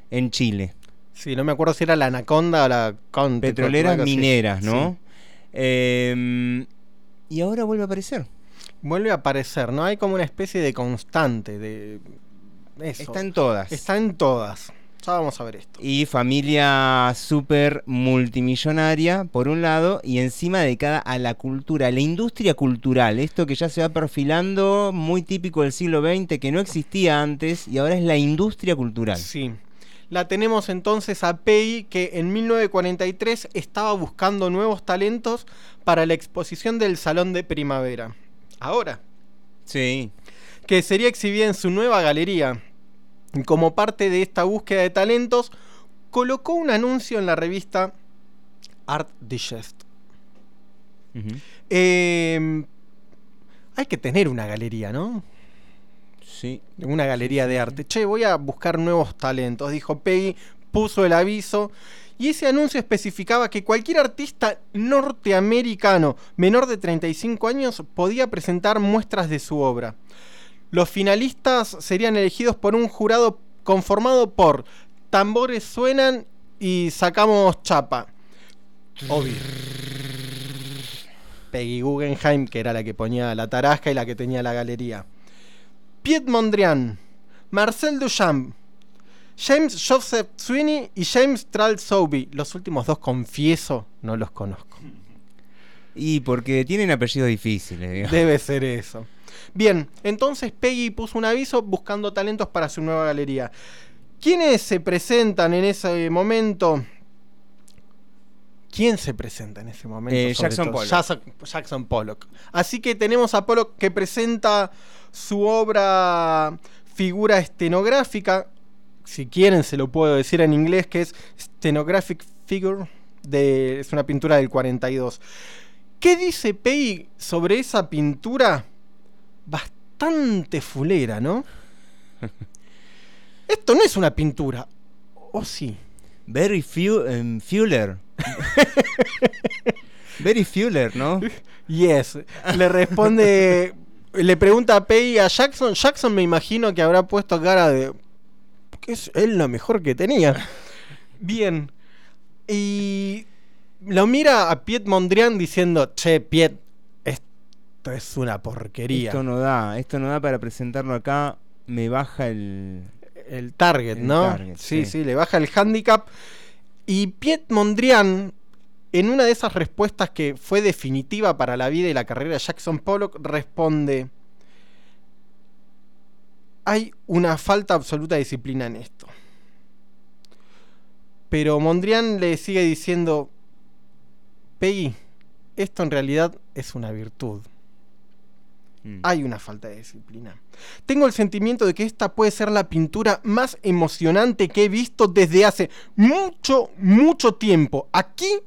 en Chile.
Sí, no me acuerdo si era la Anaconda o la Conte.
Petroleras mineras, ¿no?
Sí.
Eh, y ahora vuelve a aparecer.
Vuelve a aparecer, ¿no? Hay como una especie de constante de... Eso.
Está en todas.
Está en todas. Ya vamos a ver esto.
Y familia súper multimillonaria, por un lado, y encima dedicada a la cultura, a la industria cultural. Esto que ya se va perfilando, muy típico del siglo XX, que no existía antes, y ahora es la industria cultural.
Sí. La tenemos entonces a Peggy que en 1943 estaba buscando nuevos talentos para la exposición del Salón de Primavera. Ahora.
Sí.
Que sería exhibida en su nueva galería. Y como parte de esta búsqueda de talentos, colocó un anuncio en la revista Art Digest. Eh, hay que tener una galería, ¿no? Una galería de arte. Che, voy a buscar nuevos talentos, dijo Peggy, puso el aviso. Y ese anuncio especificaba que cualquier artista norteamericano menor de 35 años podía presentar muestras de su obra. Los finalistas serían elegidos por un jurado conformado por tambores suenan y sacamos chapa. Obvio. Peggy Guggenheim, que era la que ponía la tarasca y la que tenía la galería. Piet Mondrian, Marcel Duchamp, James Joseph Sweeney y James Trall Sobey. Los últimos dos, confieso, no los conozco.
Y porque tienen apellidos difíciles, digamos.
Debe ser eso. Bien, entonces Peggy puso un aviso buscando talentos para su nueva galería. ¿Quiénes se presentan en ese momento? ¿Quién se presenta en ese momento?
Eh, Jackson? Pollock.
Jackson, Jackson Pollock. Así que tenemos a Pollock que presenta su obra figura estenográfica. Si quieren, se lo puedo decir en inglés, que es Stenographic Figure. De, es una pintura del 42. ¿Qué dice Peggy sobre esa pintura? Bastante fulera, ¿no? Esto no es una pintura. ¿O sí?
Very few, em, Fuller. Very Fuller, ¿no?
Yes. Le responde. le pregunta a Peggy a Jackson. Jackson me imagino que habrá puesto cara de. que es él lo mejor que tenía. Bien. Y. Lo mira a Piet Mondrian diciendo: Che, Piet, esto es una porquería.
Esto no da, esto no da para presentarlo acá. Me baja el.
el target,
El
¿no?
target,
sí, sí,
sí.
le baja el handicap. Y Piet Mondrian, en una de esas respuestas que fue definitiva para la vida y la carrera de Jackson Pollock, responde: Hay una falta absoluta de disciplina en esto. Pero Mondrian le sigue diciendo: Peggy, esto en realidad es una virtud. Hay una falta de disciplina. Tengo el sentimiento de que esta puede ser la pintura más emocionante que he visto desde hace mucho, mucho tiempo, aquí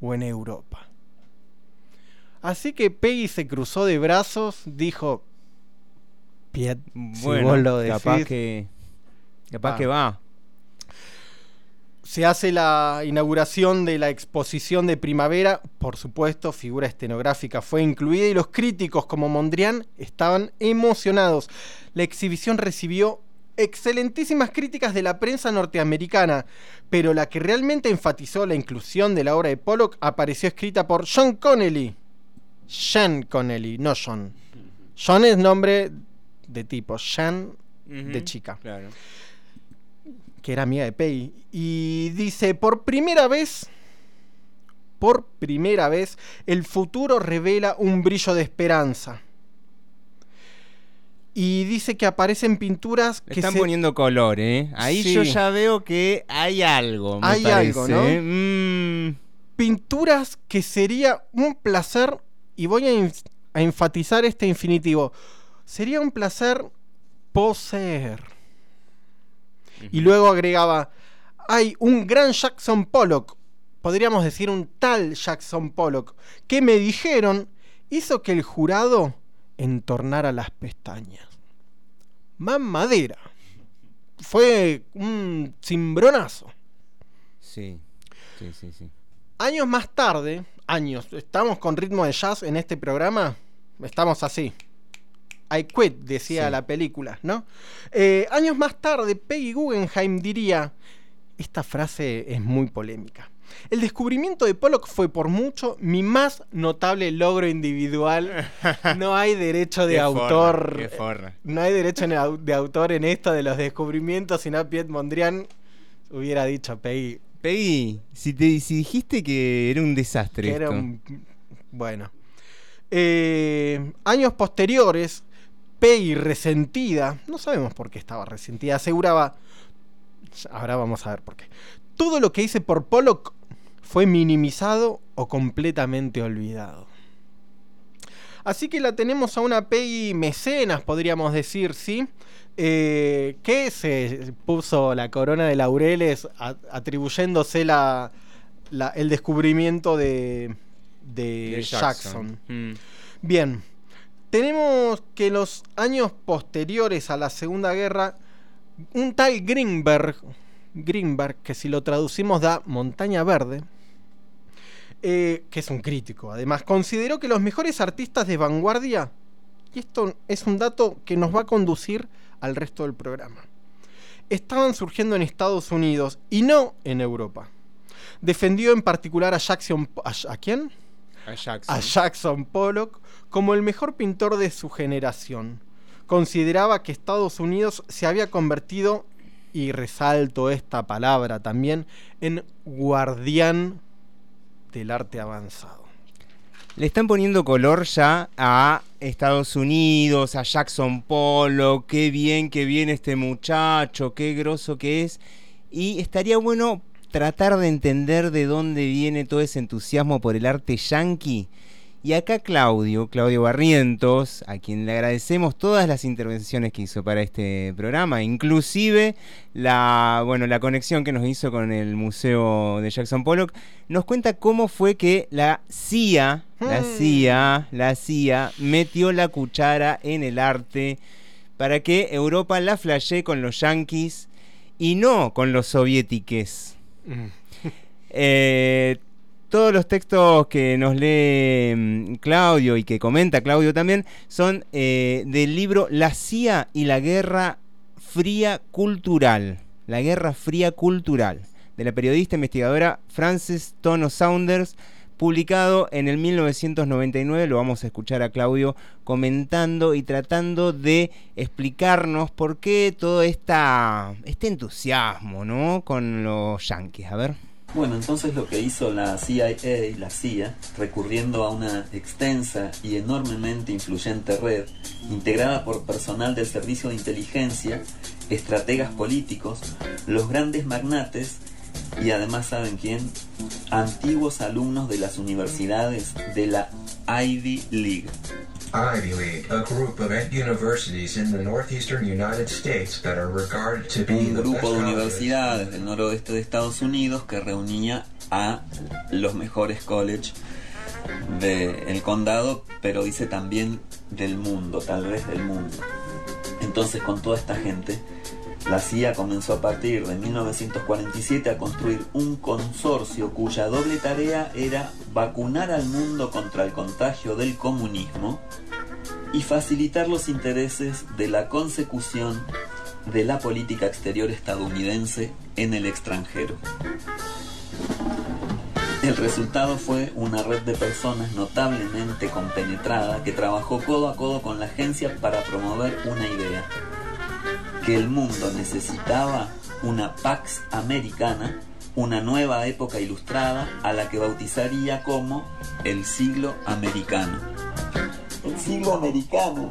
o en Europa. Así que Peggy se cruzó de brazos, dijo, Piet, si
Bueno,
vos lo
capaz
decís,
que. Capaz
Ah.
que va.
Se hace la inauguración de la exposición de primavera, por supuesto, figura estenográfica fue incluida y los críticos como Mondrian estaban emocionados. La exhibición recibió excelentísimas críticas de la prensa norteamericana, pero la que realmente enfatizó la inclusión de la obra de Pollock apareció escrita por John Connelly. Sean Connelly, no John. John es nombre de tipo, Sean de chica
Claro.
Que era amiga de Peggy, y dice, por primera vez, por primera vez, el futuro revela un brillo de esperanza. Y dice que aparecen pinturas
Le
que
están
se-
poniendo color, ¿eh? Ahí
Sí.
yo ya veo que hay algo. me
Hay algo, ¿no?
¿eh? Mm,
pinturas que sería un placer, y voy a enfatizar este infinitivo, sería un placer poseer. Y luego agregaba, hay un gran Jackson Pollock, podríamos decir un tal Jackson Pollock, que me dijeron hizo que el jurado entornara las pestañas. Mamadera. Fue un cimbronazo.
sí. Sí, sí, sí.
Años más tarde, años, estamos con ritmo de jazz en este programa, estamos así. I quit, decía
Sí.
la película, ¿no? Eh, años más tarde, Peggy Guggenheim diría, esta frase es muy polémica. El descubrimiento de Pollock fue por mucho mi más notable logro individual. No hay derecho de autor.
forra, qué forra.
No hay derecho de autor en esto de los descubrimientos, sino Piet Mondrian hubiera dicho Peggy,
Peggy, si, te, si dijiste que era un desastre
que era un- Bueno. Eh, años posteriores, Peggy resentida, no sabemos por qué estaba resentida, aseguraba, ahora vamos a ver por qué, todo lo que hice por Pollock fue minimizado o completamente olvidado. Así que la tenemos a una Peggy mecenas, podríamos decir, ¿sí? Eh, que se puso la corona de laureles atribuyéndose la, la- el descubrimiento de, de
De
Jackson.
Mm.
Bien, tenemos que en los años posteriores a la Segunda Guerra, un tal Greenberg, Greenberg, que si lo traducimos da montaña verde, eh, que es un crítico, además, consideró que los mejores artistas de vanguardia, y esto es un dato que nos va a conducir al resto del programa, estaban surgiendo en Estados Unidos y no en Europa. Defendió en particular a Jackson... ¿A, a quién?
A Jackson.
a Jackson Pollock como el mejor pintor de su generación. Consideraba que Estados Unidos se había convertido, y resalto esta palabra también, en guardián del arte avanzado.
Le están poniendo color ya a Estados Unidos, a Jackson Pollock, qué bien que viene este muchacho, qué groso que es. Y estaría bueno tratar de entender de dónde viene todo ese entusiasmo por el arte yanqui. Y acá Claudio, Claudio Barrientos, a quien le agradecemos todas las intervenciones que hizo para este programa, inclusive la, bueno, la conexión que nos hizo con el Museo de Jackson Pollock, nos cuenta cómo fue que la CIA, la CIA, la CIA metió la cuchara en el arte para que Europa la flashee con los yanquis y no con los soviétiques. Eh, todos los textos que nos lee mm, Claudio y que comenta Claudio también son eh, del libro La CIA y la Guerra Fría Cultural. La Guerra Fría Cultural, de la periodista investigadora Frances Tono Saunders, publicado en el 1999. Lo vamos a escuchar a Claudio comentando y tratando de explicarnos por qué todo esta, este entusiasmo ¿no? con los yanquis. A ver.
Bueno, entonces lo que hizo la CIA la CIA, recurriendo a una extensa y enormemente influyente red, integrada por personal del servicio de inteligencia, estrategas políticos, los grandes magnates y además, ¿saben quién? Antiguos alumnos de las universidades de la Ivy League.
Ivy League, a group of universities in the northeastern United States that are regarded to be
un
the best
grupo de universidades del noroeste de Estados Unidos que reunía a los mejores colleges del condado, pero dice también del mundo, tal vez del mundo. Entonces con toda esta gente, la CIA comenzó a partir de 1947 a construir un consorcio cuya doble tarea era vacunar al mundo contra el contagio del comunismo y facilitar los intereses de la consecución de la política exterior estadounidense en el extranjero. El resultado fue una red de personas notablemente compenetrada que trabajó codo a codo con la agencia para promover una idea, que el mundo necesitaba una Pax Americana, una nueva época ilustrada a la que bautizaría como el siglo americano. El siglo americano.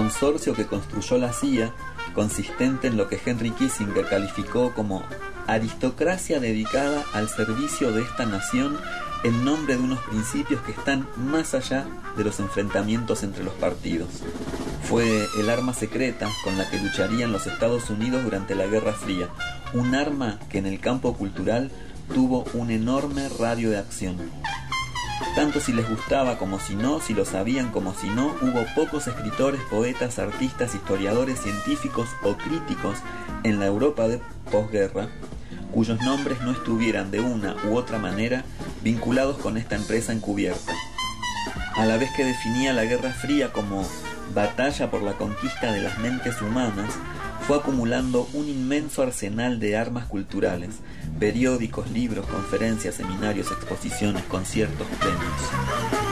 Consorcio que construyó la CIA, consistente en lo que Henry Kissinger calificó como aristocracia dedicada al servicio de esta nación en nombre de unos principios que están más allá de los enfrentamientos entre los partidos. Fue el arma secreta con la que lucharían los Estados Unidos durante la Guerra Fría, un arma que en el campo cultural tuvo un enorme radio de acción. Tanto si les gustaba como si no, si lo sabían como si no, hubo pocos escritores, poetas, artistas, historiadores, científicos o críticos en la Europa de posguerra cuyos nombres no estuvieran de una u otra manera vinculados con esta empresa encubierta. A la vez que definía la Guerra Fría como batalla por la conquista de las mentes humanas, fue acumulando un inmenso arsenal de armas culturales, periódicos, libros, conferencias, seminarios, exposiciones, conciertos, premios.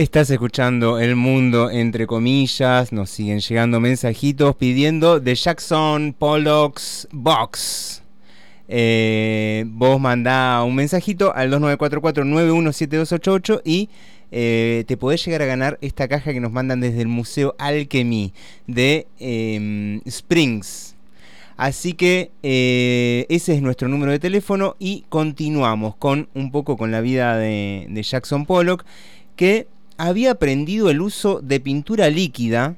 Estás escuchando El Mundo entre comillas, nos siguen llegando mensajitos pidiendo The Jackson Pollock's Box. Eh, vos mandá un mensajito al 2944-917288 y eh, te podés llegar a ganar esta caja que nos mandan desde el Museo Alchemy de eh, Springs. Así que eh, ese es nuestro número de teléfono y continuamos con un poco con la vida de, de Jackson Pollock que había aprendido el uso de pintura líquida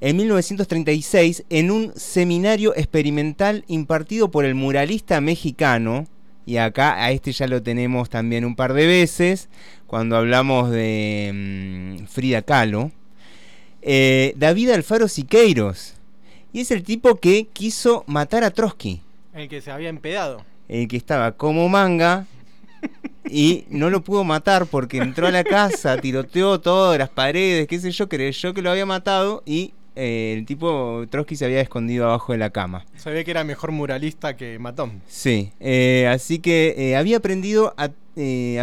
en 1936 en un seminario experimental impartido por el muralista mexicano, y acá a este ya lo tenemos también un par de veces, cuando hablamos de mm, Frida Kahlo, eh, David Alfaro Siqueiros, y es el tipo que quiso matar a Trotsky,
El que se había empedado.
el que estaba como manga y no lo pudo matar porque entró a la casa, tiroteó todas las paredes, qué sé yo, creyó que lo había matado y eh, el tipo Trotsky se había escondido abajo de la cama.
Sabía que era mejor muralista que matón.
Sí, eh, así que eh, había aprendido a,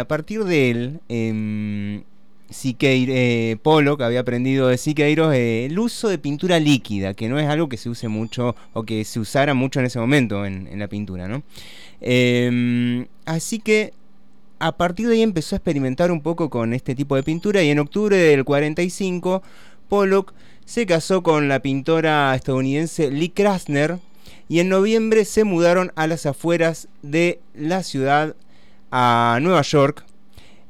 a partir de él, eh, Siqueir, eh, Pollock había aprendido de Siqueiros el uso de pintura líquida, que no es algo que se use mucho o que se usara mucho en ese momento en, en la pintura, ¿no? Eh, así que a partir de ahí empezó a experimentar un poco con este tipo de pintura y en octubre del 45 Pollock se casó con la pintora estadounidense Lee Krasner y en noviembre se mudaron a las afueras de la ciudad a Nueva York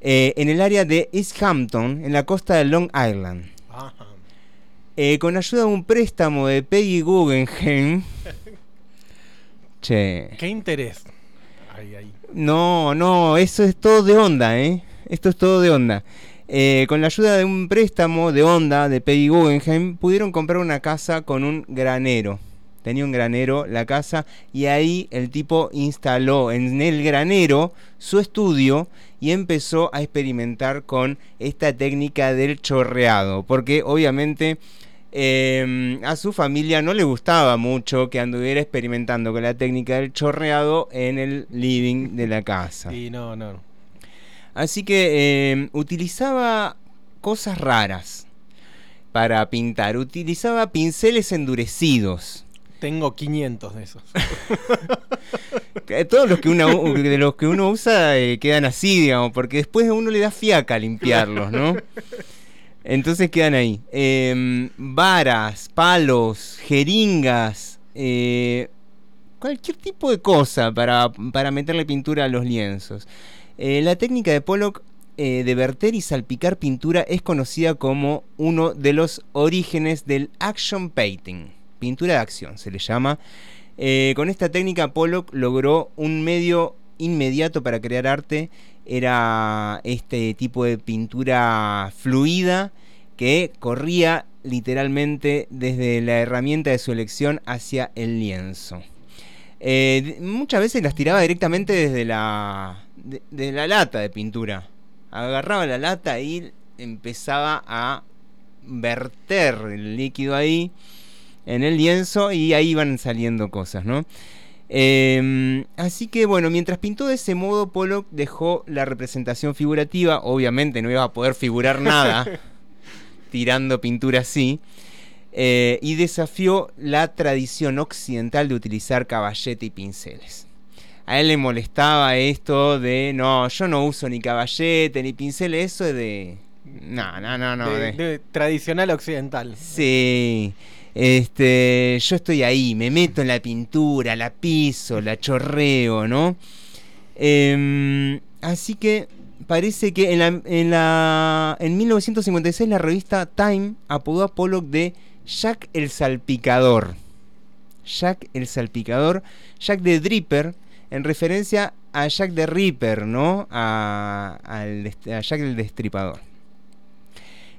eh, en el área de East Hampton en la costa de Long Island. Eh, con ayuda de un préstamo de Peggy Guggenheim. che.
¿Qué interés?
No, no, eso es todo de onda, ¿eh? Esto es todo de onda. Eh, con la ayuda de un préstamo de onda de Peggy Guggenheim, pudieron comprar una casa con un granero. Tenía un granero la casa y ahí el tipo instaló en el granero su estudio y empezó a experimentar con esta técnica del chorreado. Porque obviamente eh, a su familia no le gustaba mucho que anduviera experimentando con la técnica del chorreado en el living de la casa.
Y no, no.
Así que eh, utilizaba cosas raras para pintar. Utilizaba pinceles endurecidos.
Tengo 500 de esos.
Eh, Todos los que uno, de los que uno usa eh, quedan así, digamos, porque después a uno le da fiaca limpiarlos, ¿no? Entonces quedan ahí. Em, varas, palos, jeringas, eh, cualquier tipo de cosa para, para meterle pintura a los lienzos. Eh, la técnica de Pollock eh, de verter y salpicar pintura es conocida como uno de los orígenes del action painting. Pintura de acción se le llama. Con esta técnica Pollock logró un medio inmediato para crear arte. Era este tipo de pintura fluida que corría literalmente desde la herramienta de su elección hacia el lienzo. Eh, muchas veces las tiraba directamente desde la, de, la lata de pintura. Agarraba la lata y empezaba a verter el líquido ahí en el lienzo y ahí iban saliendo cosas, ¿no? Eh, así que bueno, mientras pintó de ese modo, Pollock dejó la representación figurativa. Obviamente no iba a poder figurar nada tirando pintura así. eh, y desafió la tradición occidental de utilizar caballete y pinceles. A él le molestaba esto de, no, yo no uso ni caballete ni pincel, eso es de... No, no, no, no.
De-
de-
de tradicional occidental.
Sí. Este, yo estoy ahí, me meto en la pintura, la piso, la chorreo, ¿no? Em, así que parece que en, la, en, la, en 1956 la revista Time apodó a Pollock de Jack el Salpicador. Jack el Salpicador, Jack the Dripper, en referencia a Jack the Ripper, ¿no? A Jack el Destripador.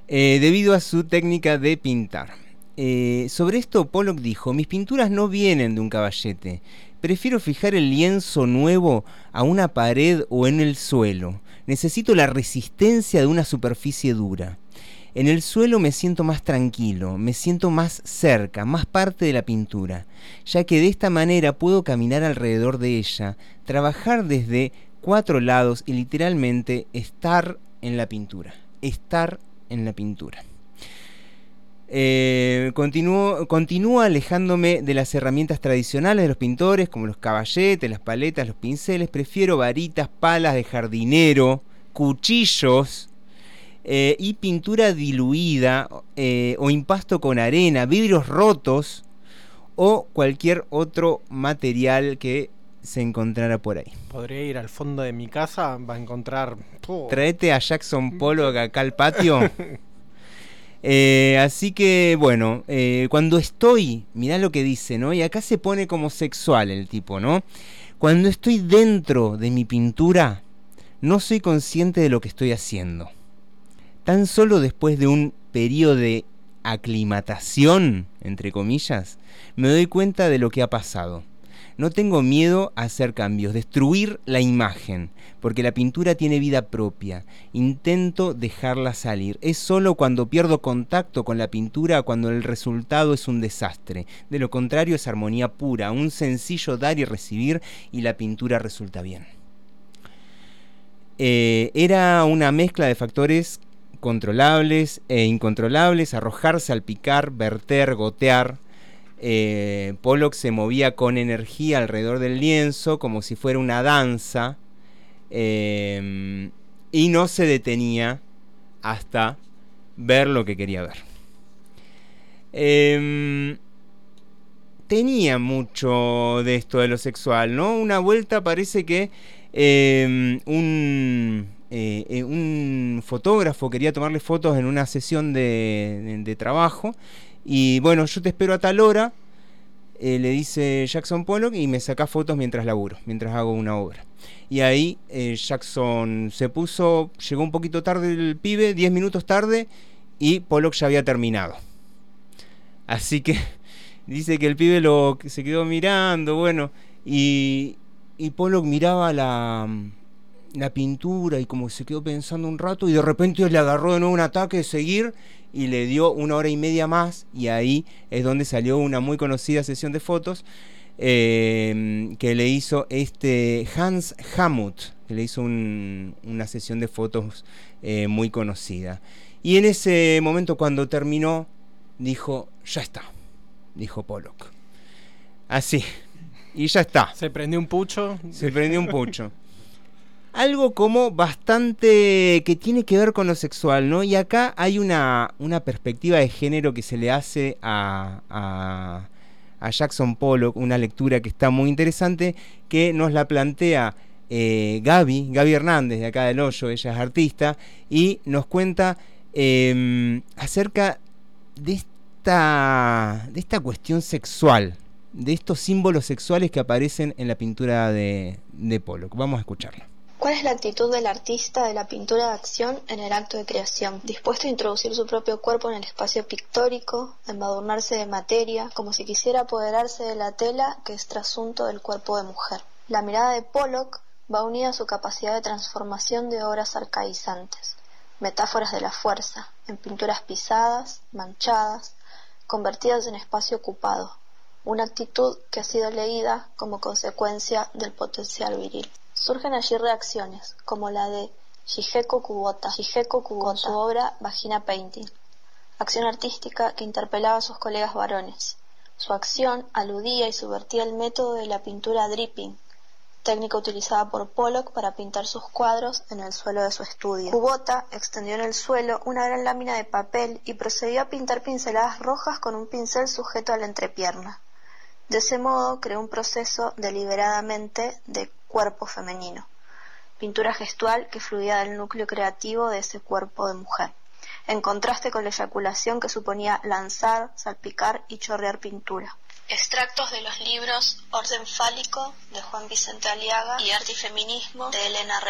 Eh, debido a su técnica de pintar. Eh, sobre esto Pollock dijo, mis pinturas no vienen de un caballete, prefiero fijar el lienzo nuevo a una pared o en el suelo, necesito la resistencia de una superficie dura. En el suelo me siento más tranquilo, me siento más cerca, más parte de la pintura, ya que de esta manera puedo caminar alrededor de ella, trabajar desde cuatro lados y literalmente estar en la pintura, estar en la pintura. Eh, continúo- continúa alejándome de las herramientas tradicionales de los pintores, como los caballetes, las paletas, los pinceles. Prefiero varitas, palas de jardinero, cuchillos eh, y pintura diluida eh, o impasto con arena, vidrios rotos o cualquier otro material que se encontrara por ahí.
Podría ir al fondo de mi casa, va a encontrar. ¡puh!
Traete a Jackson Pollock acá al patio. Eh, así que bueno, eh, cuando estoy, mirá lo que dice, ¿no? Y acá se pone como sexual el tipo, ¿no? Cuando estoy dentro de mi pintura, no soy consciente de lo que estoy haciendo. Tan solo después de un periodo de aclimatación, entre comillas, me doy cuenta de lo que ha pasado. No tengo miedo a hacer cambios, destruir la imagen, porque la pintura tiene vida propia. Intento dejarla salir. Es solo cuando pierdo contacto con la pintura cuando el resultado es un desastre. De lo contrario es armonía pura, un sencillo dar y recibir y la pintura resulta bien. Eh, era una mezcla de factores controlables e incontrolables, arrojar, salpicar, verter, gotear. Eh, Pollock se movía con energía alrededor del lienzo como si fuera una danza eh, y no se detenía hasta ver lo que quería ver. Em, tenía mucho de esto de lo sexual, ¿no? Una vuelta parece que un, eh, eh, un fotógrafo quería tomarle fotos en una sesión de- de trabajo. Y bueno, yo te espero a tal hora, eh, le dice Jackson Pollock, y me saca fotos mientras laburo, mientras hago una obra. Y ahí eh, Jackson se puso, llegó un poquito tarde el pibe, 10 minutos tarde, y Pollock ya había terminado. Así que dice que el pibe lo se quedó mirando, bueno, y, y Pollock miraba la, la pintura y como se quedó pensando un rato y de repente le agarró de nuevo un ataque de seguir y le dio una hora y media más y ahí es donde salió una muy conocida sesión de fotos eh, que le hizo este Hans Hamut, que le hizo un- una sesión de fotos eh, muy conocida. Y en ese momento cuando terminó, dijo, ya está, dijo Pollock. Así. Y ya está.
Se prendió un pucho.
Se prendió un pucho. Algo como bastante que tiene que ver con lo sexual, ¿no? Y acá hay una, una perspectiva de género que se le hace a, a, Jackson Pollock, una lectura que está muy interesante, que nos la plantea eh, Gaby, Gaby Hernández de acá del Hoyo, ella es artista, y nos cuenta eh, acerca de esta, de esta cuestión sexual, de estos símbolos sexuales que aparecen en la pintura de Pollock. Vamos a escucharla.
¿Cuál es la actitud del artista de la pintura de acción en el acto de creación? Dispuesto a introducir su propio cuerpo en el espacio pictórico, a embadurnarse de materia, como si quisiera apoderarse de la tela que es trasunto del cuerpo de mujer. La mirada de Pollock va unida a su capacidad de transformación de obras arcaizantes, metáforas de la fuerza, en pinturas pisadas, manchadas, convertidas en espacio ocupado, una actitud que ha sido leída como consecuencia del potencial viril. Surgen allí reacciones, como la de Shigeko Kubota, Shigeko Kubota, con su obra Vagina Painting, acción artística que interpelaba a sus colegas varones. Su acción aludía y subvertía el método de la pintura dripping, técnica utilizada por Pollock para pintar sus cuadros en el suelo de su estudio. Kubota extendió en el suelo una gran lámina de papel y procedió a pintar pinceladas rojas con un pincel sujeto a la entrepierna. De ese modo creó un proceso deliberadamente de cuerpo femenino, pintura gestual que fluía del núcleo creativo de ese cuerpo de mujer, en contraste con la eyaculación que suponía lanzar, salpicar y chorrear pintura. Extractos de los libros Orden Fálico de Juan Vicente Aliaga y Arte y Feminismo de Elena.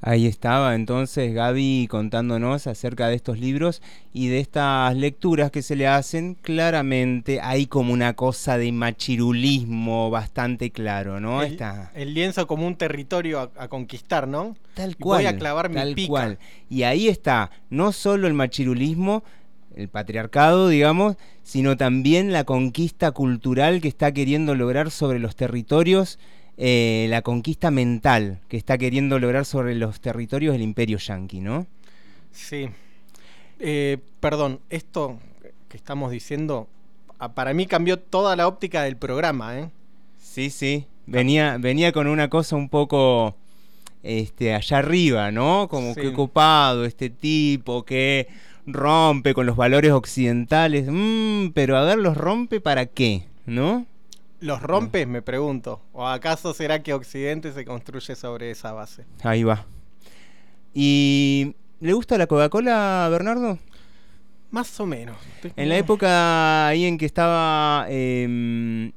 Ahí estaba entonces Gaby contándonos acerca de estos libros y de estas lecturas que se le hacen. Claramente hay como una cosa de machirulismo bastante claro, ¿no?
El,
Está
el lienzo como un territorio a, a conquistar, ¿no?
tal
Y
cual.
Voy a clavar mi
tal
pica.
cual. Y ahí está no solo el machirulismo, el patriarcado, digamos, sino también la conquista cultural que está queriendo lograr sobre los territorios, eh, la conquista mental que está queriendo lograr sobre los territorios del imperio yanqui, ¿no?
Sí. Eh, perdón, esto que estamos diciendo, a- para mí cambió toda la óptica del programa, ¿eh?
Sí, sí. Venía, venía con una cosa un poco este, allá arriba, ¿no? Como
Sí.
que ocupado este tipo que rompe con los valores occidentales. Mm, pero a ver, ¿los rompe para qué? ¿No?
¿Los rompes? Me pregunto. ¿O acaso será que Occidente se construye sobre esa base?
Ahí va. ¿Y le gusta la Coca-Cola, Bernardo?
Más o menos.
En la época ahí en que estaba, em,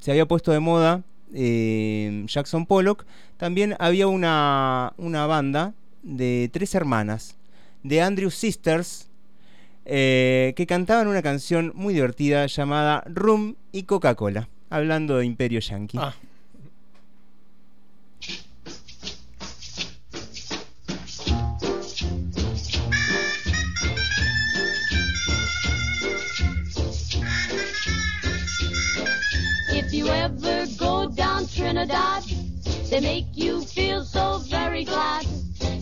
se había puesto de moda em, Jackson Pollock, también había una, una banda de tres hermanas, de Andrew Sisters, eh, que cantaban una canción muy divertida llamada Rum y Coca-Cola, hablando de Imperio Yankee.
Ah.
If you ever go down Trinidad, they make you feel so very glad.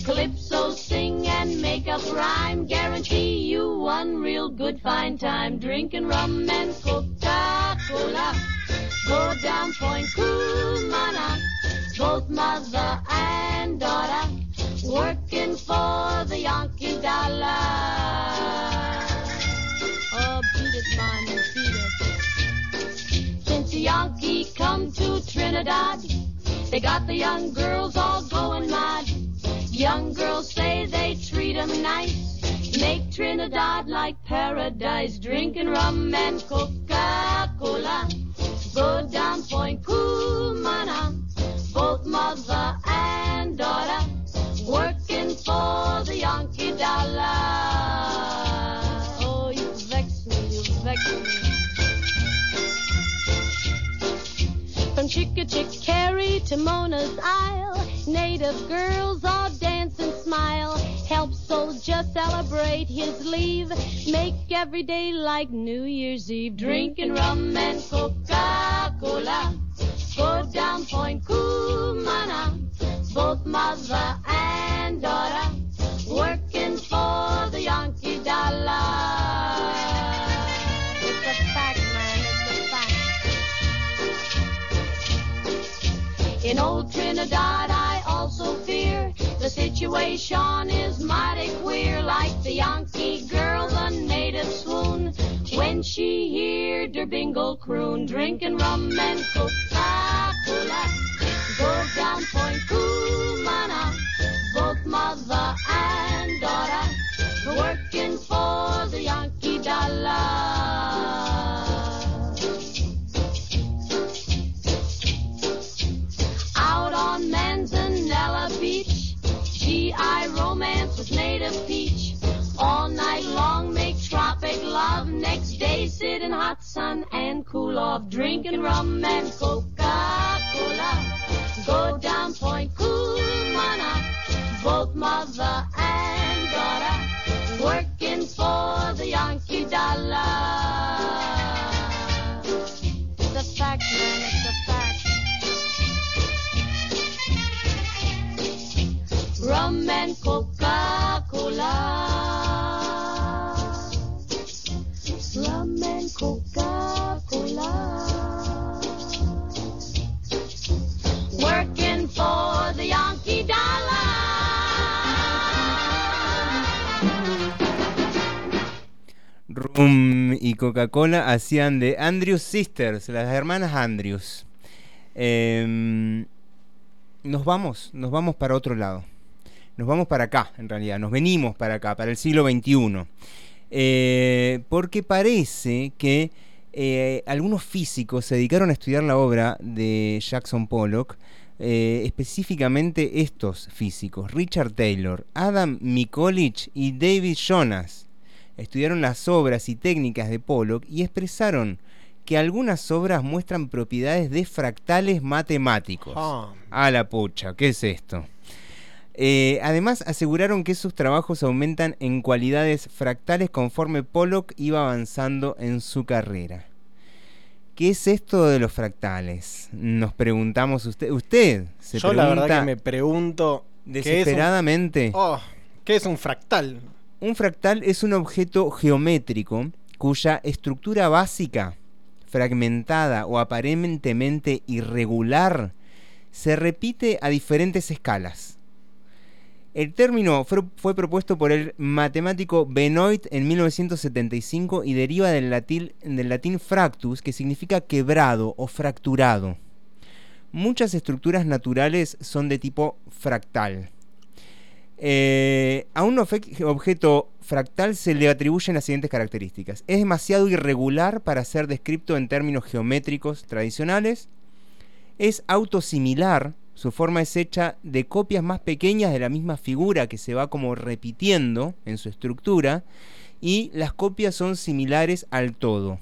Calypso sing and make up rhyme, guarantee you one real good fine time. Drinking rum and Coca-Cola, go down Point Cumana, both mother and daughter, working for the Yankee dollar. Oh, beat it, man, beat it. Since the Yankee come to Trinidad, they got the young girls all going mad. Young girls say they treat 'em nice. Make Trinidad like paradise. Drinking rum and Coca-Cola. Go down Point Cumana. Both mother and daughter. Working for the Yankee dollar. Oh, you vex me, you vex me. From Chickachickarry to Mona's Isle, native girls all dance and smile. Help soldier celebrate his leave. Make every day like New Year's Eve. Drinking rum and Coca-Cola. Go down Point Cumana. Both mother and daughter. Working for the Yankee dollar. It's a fact, In old Trinidad, I also fear the situation is mighty queer. Like the Yankee girl, the native swoon when she heard her bingle croon, drinking rum and Coca-Cola. Go down Point Cumana, both mother and daughter, working for the Yankee dollar. Sun and cool off, drinking rum and Coca-Cola. Go down Point Kumana, both mother and daughter, working for the Yankee dollar. It's a fact, man, it's a fact. rum and Coca-Cola. Rum
y Coca-Cola hacían de Andrews Sisters, las hermanas Andrews. Em, nos vamos, nos vamos para otro lado. Nos vamos para acá, en realidad, nos venimos para acá, para el siglo XXI. Eh, porque parece que eh, algunos físicos se dedicaron a estudiar la obra de Jackson Pollock, eh, específicamente estos físicos, Richard Taylor, Adam Mikulicz y David Jonas. Estudiaron las obras y técnicas de Pollock y expresaron que algunas obras muestran propiedades de fractales matemáticos.
Ah.
A la pucha, ¿qué es esto? Eh, además aseguraron que sus trabajos aumentan en cualidades fractales conforme Pollock iba avanzando en su carrera. ¿Qué es esto de los fractales? Nos preguntamos usted. Usted se
Yo la verdad que me pregunto ¿qué es un-
desesperadamente.
Oh, ¿Qué es un fractal?
Un fractal es un objeto geométrico cuya estructura básica, fragmentada o aparentemente irregular, se repite a diferentes escalas. El término fue, propuesto por el matemático Benoit en 1975 y deriva del latín, fractus, que significa quebrado o fracturado. Muchas estructuras naturales son de tipo fractal. Eh, a un objeto fractal se le atribuyen las siguientes características. Es demasiado irregular para ser descrito en términos geométricos tradicionales. Es autosimilar. Su forma es hecha de copias más pequeñas de la misma figura que se va como repitiendo en su estructura. Y las copias son similares al todo.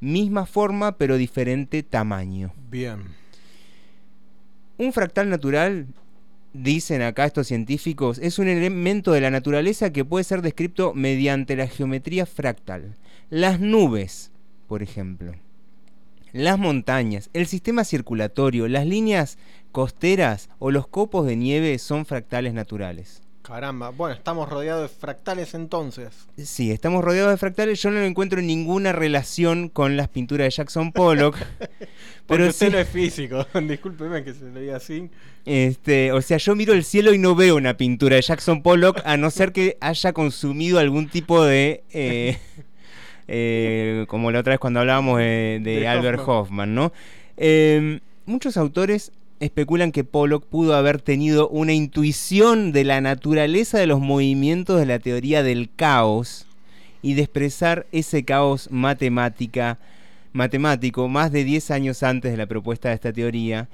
Misma forma pero diferente tamaño.
Bien.
Un fractal natural, dicen acá estos científicos, es un elemento de la naturaleza que puede ser descrito mediante la geometría fractal. Las nubes, por ejemplo, las montañas, el sistema circulatorio, las líneas costeras o los copos de nieve son fractales naturales.
Caramba. Bueno, estamos rodeados de fractales entonces.
Sí, estamos rodeados de fractales. Yo no encuentro ninguna relación con las pinturas de Jackson Pollock. Pero
usted
sí-
no es físico. Discúlpeme que se lo diga así.
Este, o sea, yo miro el cielo y no veo una pintura de Jackson Pollock, a no ser que haya consumido algún tipo de. eh, eh, como la otra vez cuando hablábamos de, de
De
Albert
Hoffman.
Hoffman, ¿no? Eh, muchos autores especulan que Pollock pudo haber tenido una intuición de la naturaleza de los movimientos de la teoría del caos y de expresar ese caos matemática, matemático más de 10 años antes de la propuesta de esta teoría.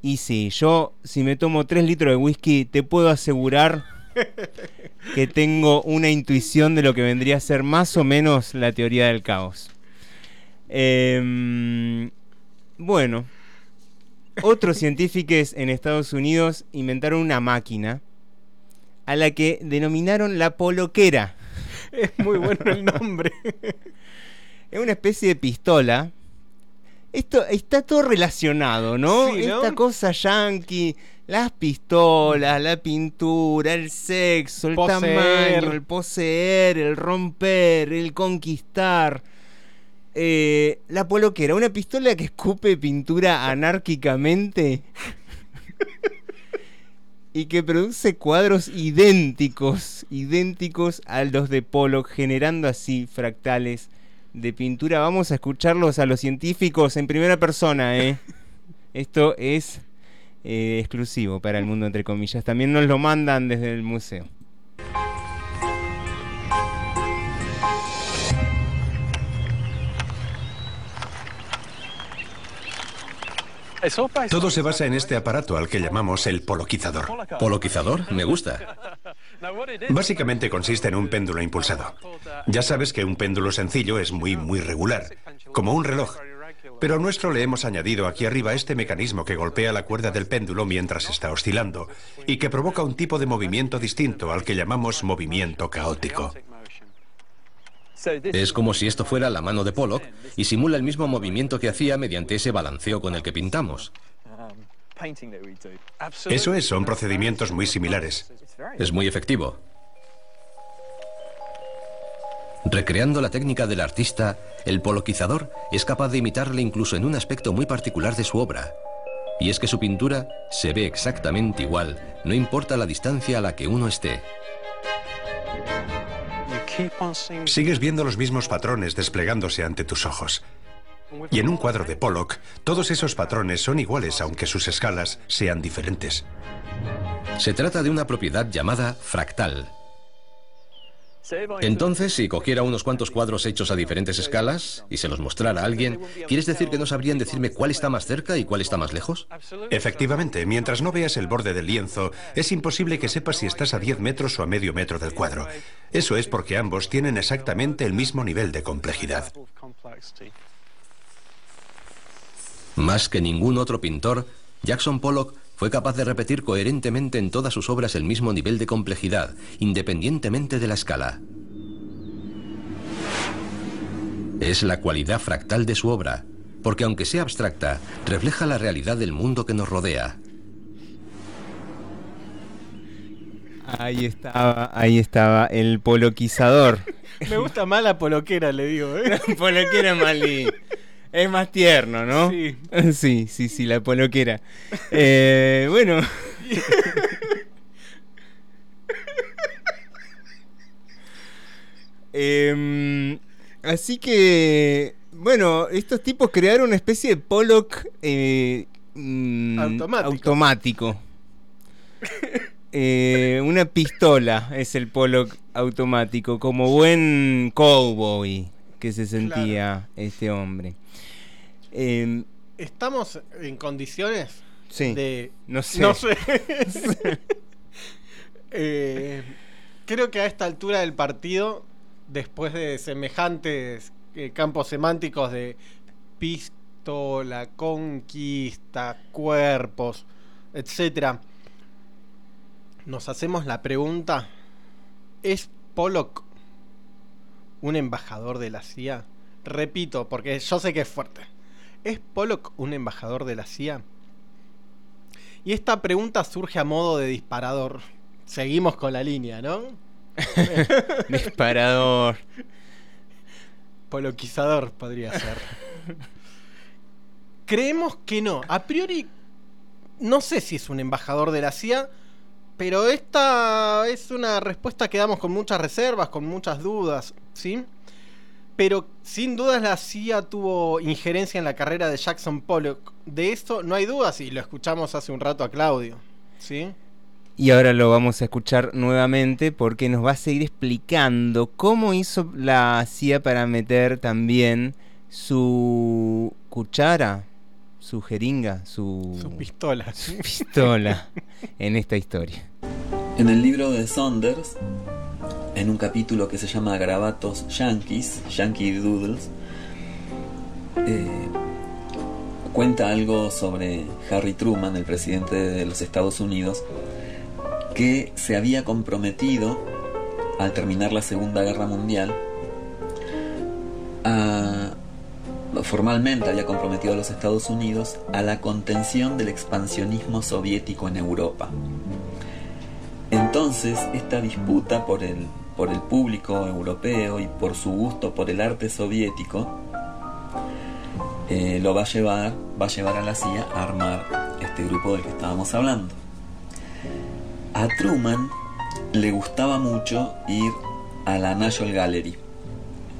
Y sí, yo si me tomo 3 litros de whisky, te puedo asegurar que tengo una intuición de lo que vendría a ser más o menos la teoría del caos. Em, bueno, otros científicos en Estados Unidos inventaron una máquina a la que denominaron la poloquera.
Es muy bueno el nombre.
es una especie de pistola. Esto está todo relacionado, ¿no?
Sí, ¿no?
Esta cosa yankee, las pistolas, la pintura, el sexo, el
Poseer.
tamaño, el poseer, el romper, el conquistar. Eh, la poloquera, una pistola que escupe pintura anárquicamente y que produce cuadros idénticos, idénticos a los de Pollock, generando así fractales de pintura. Vamos a escucharlos a los científicos en primera persona, ¿eh? Esto es eh, exclusivo para el mundo, entre comillas. También nos lo mandan desde el museo.
Todo se basa en este aparato al que llamamos el poloquizador.
¿Poloquizador? Me gusta.
Básicamente consiste en un péndulo impulsado. Ya sabes que un péndulo sencillo es muy, muy regular, como un reloj. Pero a nuestro le hemos añadido aquí arriba este mecanismo que golpea la cuerda del péndulo mientras está oscilando y que provoca un tipo de movimiento distinto al que llamamos movimiento caótico.
Es como si esto fuera la mano de Pollock y simula el mismo movimiento que hacía mediante ese balanceo con el que pintamos.
Eso es, son procedimientos muy similares.
Es muy efectivo. Recreando la técnica del artista, el poloquizador es capaz de imitarle incluso en un aspecto muy particular de su obra. Y es que su pintura se ve exactamente igual, no importa la distancia a la que uno esté.
Sigues viendo los mismos patrones desplegándose ante tus ojos. Y en un cuadro de Pollock, todos esos patrones son iguales aunque sus escalas sean diferentes.
Se trata de una propiedad llamada fractal. Entonces, si cogiera unos cuantos cuadros hechos a diferentes escalas y se los mostrara a alguien, ¿quieres decir que no sabrían decirme cuál está más cerca y cuál está más lejos?
Efectivamente, mientras no veas el borde del lienzo, es imposible que sepas si estás a 10 metros o a medio metro del cuadro. Eso es porque ambos tienen exactamente el mismo nivel de complejidad.
Más que ningún otro pintor, Jackson Pollock fue capaz de repetir coherentemente en todas sus obras el mismo nivel de complejidad, independientemente de la escala. Es la cualidad fractal de su obra, porque aunque sea abstracta, refleja la realidad del mundo que nos rodea.
Ahí estaba, ahí estaba el poloquizador.
Me gusta más la poloquera, le digo. ¿eh?
poloquera es más li- Es más tierno, ¿no?
Sí.
Sí, sí, sí, la poloquera. Eh, bueno. Em, así que, bueno, estos tipos crearon una especie de Pollock eh, mm,
Automático.
automático. Eh, una pistola es el Pollock automático, como buen cowboy que se sentía este hombre. Em,
¿Estamos en condiciones
Sí.
de...
No sé.
No sé. Eh, creo que a esta altura del partido, después de semejantes eh, campos semánticos de pistola, conquista, cuerpos, etcétera, nos hacemos la pregunta: ¿es Pollock un embajador de la CIA? Repito, porque yo sé que es fuerte. ¿Es Pollock un embajador de la CIA? Y esta pregunta surge a modo de disparador. Seguimos con la línea, ¿no?
disparador.
Poloquizador podría ser. Creemos que no. A priori, no sé si es un embajador de la CIA, pero esta es una respuesta que damos con muchas reservas, con muchas dudas, ¿sí? Pero sin dudas la CIA tuvo injerencia en la carrera de Jackson Pollock. De esto no hay dudas y lo escuchamos hace un rato a Claudio. ¿Sí?
Y ahora lo vamos a escuchar nuevamente porque nos va a seguir explicando cómo hizo la CIA para meter también su cuchara, su jeringa, su,
Su pistola.
su pistola en esta historia.
En el libro de Saunders, en un capítulo que se llama Grabatos Yankees, Yankee Doodles, eh, cuenta algo sobre Harry Truman, el presidente de los Estados Unidos, que se había comprometido al terminar la Segunda Guerra Mundial a formalmente había comprometido a los Estados Unidos a la contención del expansionismo soviético en Europa. Entonces, esta disputa por el, por el público europeo y por su gusto por el arte soviético eh, lo va a llevar, va a llevar a la CIA a armar este grupo del que estábamos hablando. A Truman le gustaba mucho ir a la National Gallery.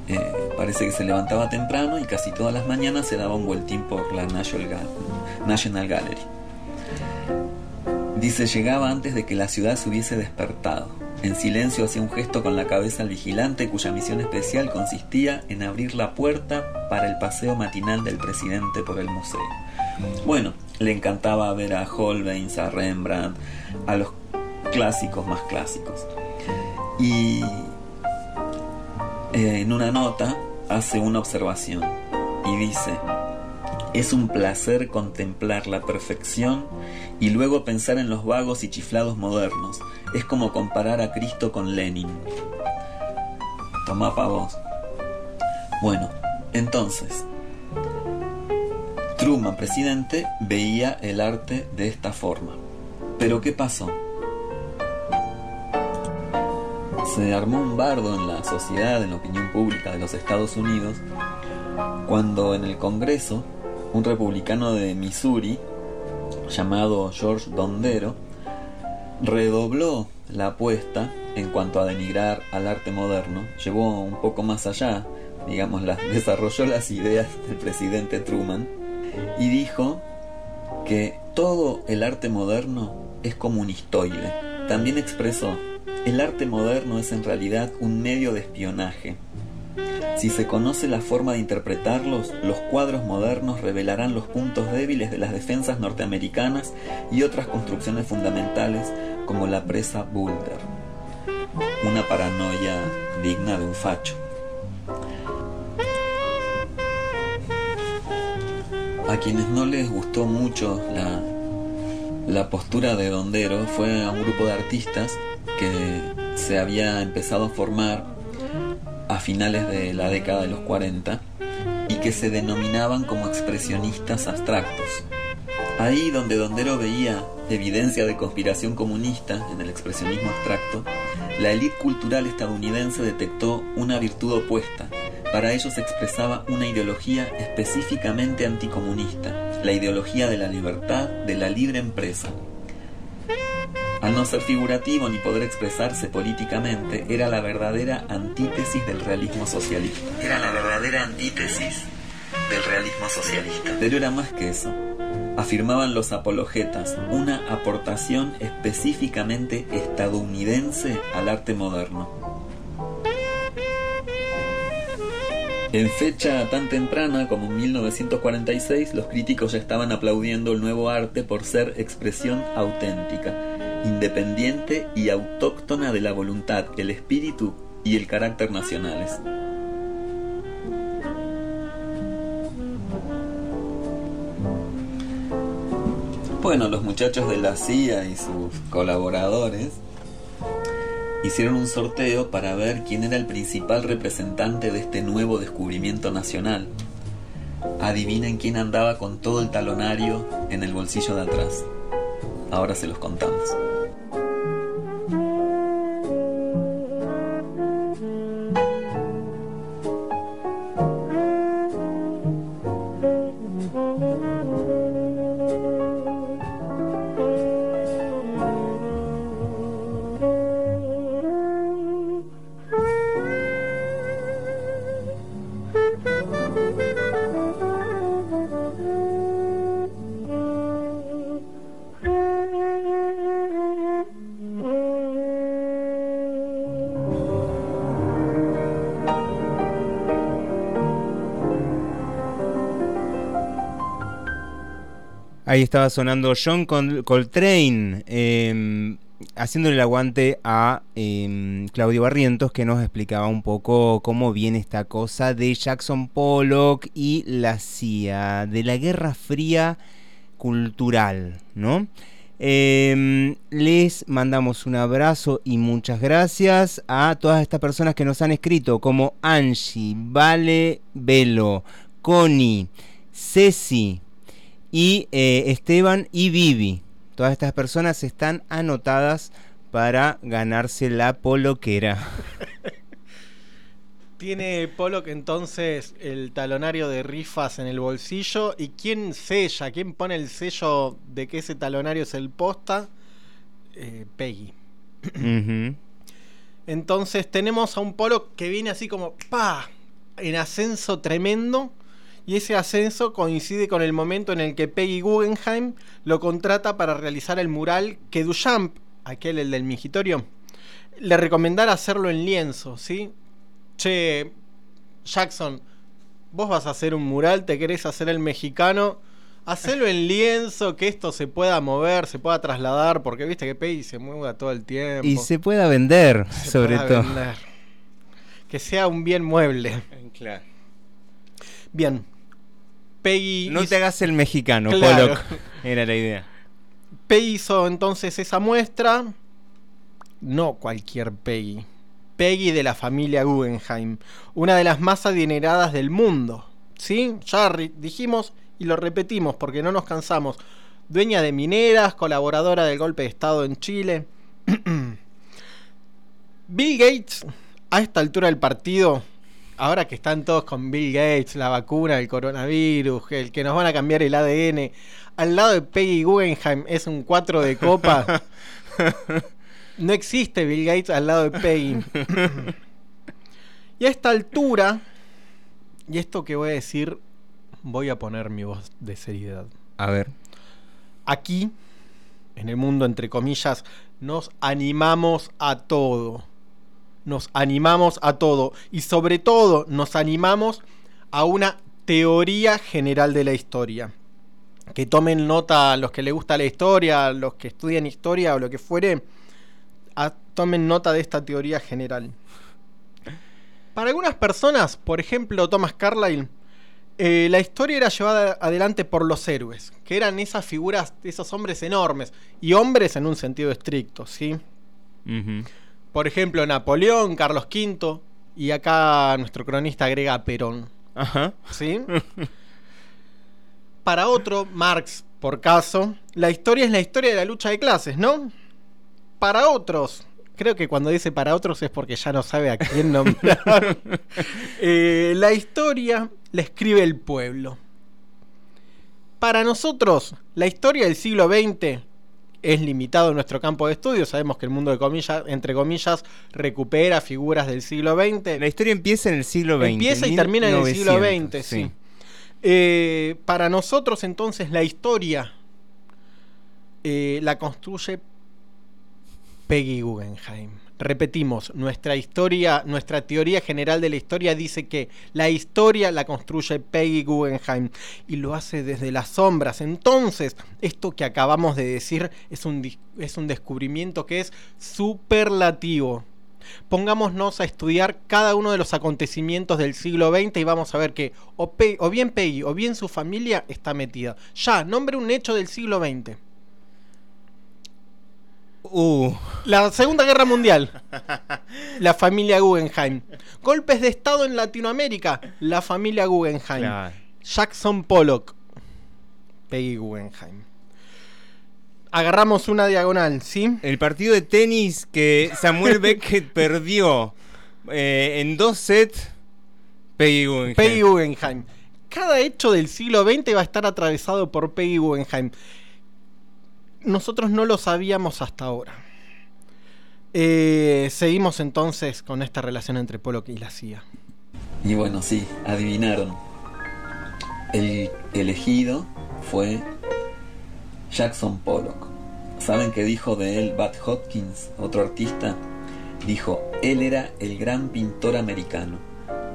Eh, parece que se levantaba temprano y casi todas las mañanas se daba un vueltín por la National, Gal- National Gallery. Dice, llegaba antes de que la ciudad se hubiese despertado. En silencio hacía un gesto con la cabeza al vigilante cuya misión especial consistía en abrir la puerta para el paseo matinal del presidente por el museo. Bueno, le encantaba ver a Holbein, a Rembrandt, a los clásicos más clásicos. Y eh, en una nota hace una observación y dice, es un placer contemplar la perfección y luego pensar en los vagos y chiflados modernos. Es como comparar a Cristo con Lenin. Toma pa' vos. Bueno, entonces, Truman, presidente, veía el arte de esta forma. Pero ¿qué pasó? Se armó un bardo en la sociedad, en la opinión pública de los Estados Unidos, cuando en el Congreso un republicano de Missouri, llamado George Dondero, redobló la apuesta en cuanto a denigrar al arte moderno, llevó un poco más allá, digamos, desarrolló las ideas del presidente Truman y dijo que todo el arte moderno es comunistoide. También expresó, el arte moderno es en realidad un medio de espionaje. Si se conoce la forma de interpretarlos, los cuadros modernos revelarán los puntos débiles de las defensas norteamericanas y otras construcciones fundamentales como la presa Boulder. Una paranoia digna de un facho. A quienes no les gustó mucho la, la postura de Dondero fue a un grupo de artistas que se había empezado a formar a finales de la década de los 40 y que se denominaban como expresionistas abstractos. Ahí donde Dondero veía evidencia de conspiración comunista en el expresionismo abstracto, la élite cultural estadounidense detectó una virtud opuesta. Para ellos se expresaba una ideología específicamente anticomunista, la ideología de la libertad, de la libre empresa. Al no ser figurativo ni poder expresarse políticamente, era la verdadera antítesis del realismo socialista. Era la verdadera antítesis del realismo socialista. Pero era más que eso. Afirmaban los apologetas una aportación específicamente estadounidense al arte moderno. En fecha tan temprana como 1946, los críticos ya estaban aplaudiendo el nuevo arte por ser expresión auténtica, independiente y autóctona de la voluntad, el espíritu y el carácter nacionales. Bueno, los muchachos de la CIA y sus colaboradores hicieron un sorteo para ver quién era el principal representante de este nuevo descubrimiento nacional. Adivinen quién andaba con todo el talonario en el bolsillo de atrás. Ahora se los contamos.
Ahí estaba sonando John Col- Coltrane, eh, haciéndole el aguante a eh, Claudio Barrientos, que nos explicaba un poco cómo viene esta cosa de Jackson Pollock y la CIA, de la Guerra Fría cultural, ¿no? Eh, les mandamos un abrazo y muchas gracias a todas estas personas que nos han escrito, como Angie, Vale Velo, Connie, Ceci y eh, Esteban y Vivi. Todas estas personas están anotadas para ganarse la poloquera.
Tiene Pollock entonces el talonario de rifas en el bolsillo. ¿Y quién sella? ¿Quién pone el sello de que ese talonario es el posta? Eh, Peggy. Entonces tenemos a un Pollock que viene así como ¡pa! en ascenso tremendo. Y ese ascenso coincide con el momento en el que Peggy Guggenheim lo contrata para realizar el mural que Duchamp, aquel el del mingitorio, le recomendara hacerlo en lienzo, ¿sí? Che, Jackson, vos vas a hacer un mural, te querés hacer el mexicano, hacelo en lienzo, que esto se pueda mover, se pueda trasladar, porque viste que Peggy se mueve todo el tiempo.
Y se pueda vender,
Se
sobre
pueda
todo.
vender. Que sea un bien mueble.
Claro.
Bien. Peggy.
No
hizo-
te hagas el mexicano,
Claro.
Pollock. Era la idea.
Peggy hizo entonces esa muestra. No cualquier Peggy. Peggy de la familia Guggenheim. Una de las más adineradas del mundo. ¿Sí? Ya dijimos y lo repetimos porque no nos cansamos. Dueña de mineras, colaboradora del golpe de Estado en Chile. Bill Gates, a esta altura del partido, ahora que están todos con Bill Gates, la vacuna, el coronavirus, el que nos van a cambiar el ADN, al lado de Peggy Guggenheim es un 4 de copa. No existe Bill Gates al lado de Peggy. y a esta altura, y esto que voy a decir, voy a poner mi voz de seriedad.
A ver.
Aquí, en el mundo, entre comillas, nos animamos a todo. Nos animamos a todo. Y sobre todo, nos animamos a una teoría general de la historia. Que tomen nota los que les gusta la historia, los que estudian historia o lo que fuere. a- tomen nota de esta teoría general. Para algunas personas, por ejemplo Thomas Carlyle, eh, la historia era llevada adelante por los héroes, que eran esas figuras, esos hombres enormes, y hombres en un sentido estricto, ¿sí? Por ejemplo, Napoleón, Carlos V, y acá nuestro cronista agrega Perón.
Ajá.
¿Sí? Para otro, Marx, por caso, la historia es la historia de la lucha de clases, ¿no? Para otros, creo que cuando dice para otros es porque ya no sabe a quién nombrar. Eh, la historia la escribe el pueblo. Para nosotros, la historia del siglo XX es limitado nuestro campo de estudio. Sabemos que el mundo de comillas, entre comillas, recupera figuras del siglo XX.
La historia empieza en el siglo XX.
Empieza y termina en el siglo
1900,
XX, sí. Eh, para nosotros, entonces, la historia eh, la construye Peggy Guggenheim. Repetimos, nuestra historia, nuestra teoría general de la historia dice que la historia la construye Peggy Guggenheim y lo hace desde las sombras. Entonces, esto que acabamos de decir es un, es un descubrimiento que es superlativo. Pongámonos a estudiar cada uno de los acontecimientos del siglo XX y vamos a ver que o, o bien Peggy o bien su familia está metida. Ya, nombre un hecho del siglo XX.
Uh.
La Segunda Guerra Mundial. La familia Guggenheim. Golpes de Estado en Latinoamérica. La familia Guggenheim.
Claro.
Jackson Pollock. Peggy Guggenheim. Agarramos una diagonal, ¿sí?
El partido de tenis que Samuel Beckett perdió eh, en dos sets. Peggy Guggenheim.
Peggy Guggenheim. Cada hecho del siglo XX va a estar atravesado por Peggy Guggenheim. Nosotros no lo sabíamos hasta ahora. Eh, seguimos entonces con esta relación entre Pollock y la CIA.
Y bueno, sí, adivinaron. El elegido fue Jackson Pollock. ¿Saben qué dijo de él Bud Hopkins, otro artista? Dijo, él era el gran pintor americano.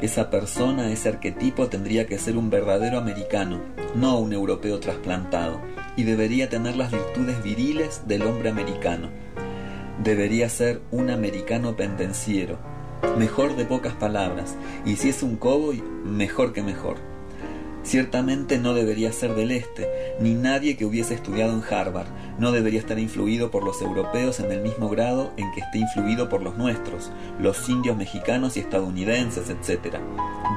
Esa persona, ese arquetipo tendría que ser un verdadero americano, no un europeo trasplantado. Y debería tener las virtudes viriles del hombre americano. Debería ser un americano pendenciero, mejor de pocas palabras, y si es un cowboy, mejor que mejor. Ciertamente no debería ser del este, ni nadie que hubiese estudiado en Harvard, no debería estar influido por los europeos en el mismo grado en que esté influido por los nuestros, los indios mexicanos y estadounidenses, etc.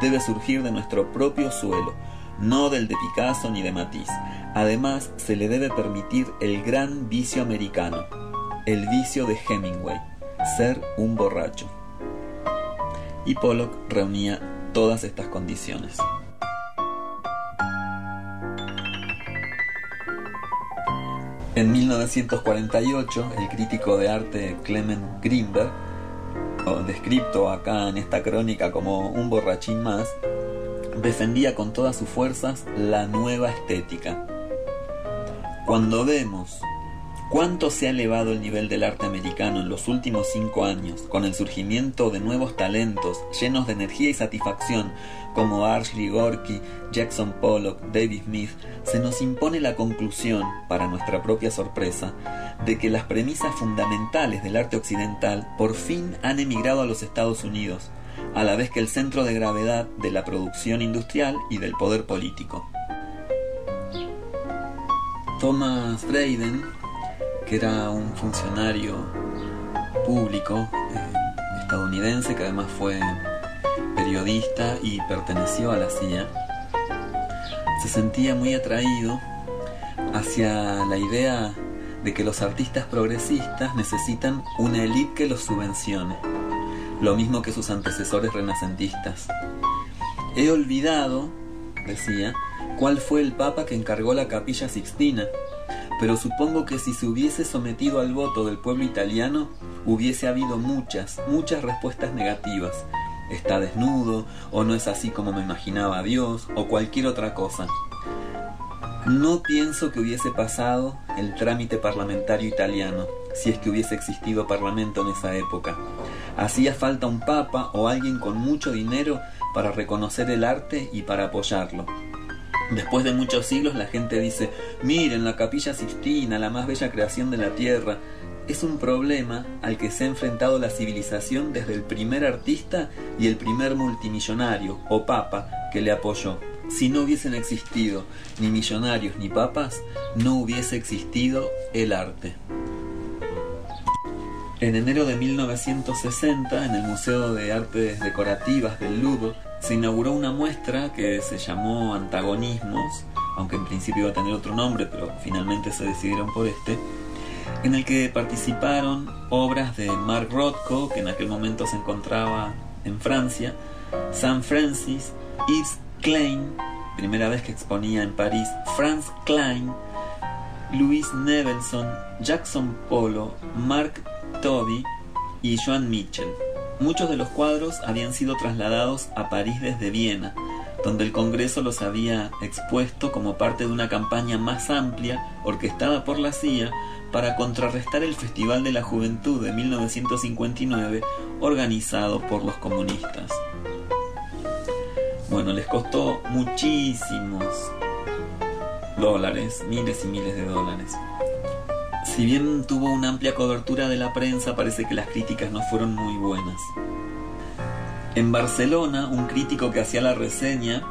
Debe surgir de nuestro propio suelo, no del de Picasso ni de Matisse. Además, se le debe permitir el gran vicio americano, el vicio de Hemingway, ser un borracho. Y Pollock reunía todas estas condiciones. En 1948, el crítico de arte Clement Greenberg, descrito acá en esta crónica como un borrachín más, defendía con todas sus fuerzas la nueva estética. Cuando vemos cuánto se ha elevado el nivel del arte americano en los últimos cinco años, con el surgimiento de nuevos talentos llenos de energía y satisfacción, como Archie Gorky, Jackson Pollock, David Smith, se nos impone la conclusión, para nuestra propia sorpresa, de que las premisas fundamentales del arte occidental por fin han emigrado a los Estados Unidos, a la vez que el centro de gravedad de la producción industrial y del poder político. Thomas Brayden, que era un funcionario público eh, estadounidense que además fue periodista y perteneció a la CIA, se sentía muy atraído hacia la idea de que los artistas progresistas necesitan una élite que los subvencione, lo mismo que sus antecesores renacentistas. He olvidado, decía, cuál fue el papa que encargó la capilla sixtina, pero supongo que si se hubiese sometido al voto del pueblo italiano, hubiese habido muchas, muchas respuestas negativas. Está desnudo, o no es así como me imaginaba Dios, o cualquier otra cosa. No pienso que hubiese pasado el trámite parlamentario italiano, si es que hubiese existido parlamento en esa época. Hacía falta un papa o alguien con mucho dinero para reconocer el arte y para apoyarlo. Después de muchos siglos la gente dice, miren la capilla Sixtina, la más bella creación de la tierra. Es un problema al que se ha enfrentado la civilización desde el primer artista y el primer multimillonario o papa que le apoyó. Si no hubiesen existido ni millonarios ni papas, no hubiese existido el arte. En enero de 1960, en el Museo de Artes Decorativas del Louvre, se inauguró una muestra que se llamó Antagonismos, aunque en principio iba a tener otro nombre, pero finalmente se decidieron por este, en el que participaron obras de Mark Rothko, que en aquel momento se encontraba en Francia, Sam Francis, Yves Klein, primera vez que exponía en París, Franz Klein, Louis Nevelson, Jackson Polo, Mark Toby y Joan Mitchell. Muchos de los cuadros habían sido trasladados a París desde Viena, donde el Congreso los había expuesto como parte de una campaña más amplia, orquestada por la CIA, para contrarrestar el Festival de la Juventud de 1959, organizado por los comunistas. Bueno, les costó muchísimos dólares, miles y miles de dólares. Si bien tuvo una amplia cobertura de la prensa, parece que las críticas no fueron muy buenas. En Barcelona, un crítico que hacía la reseña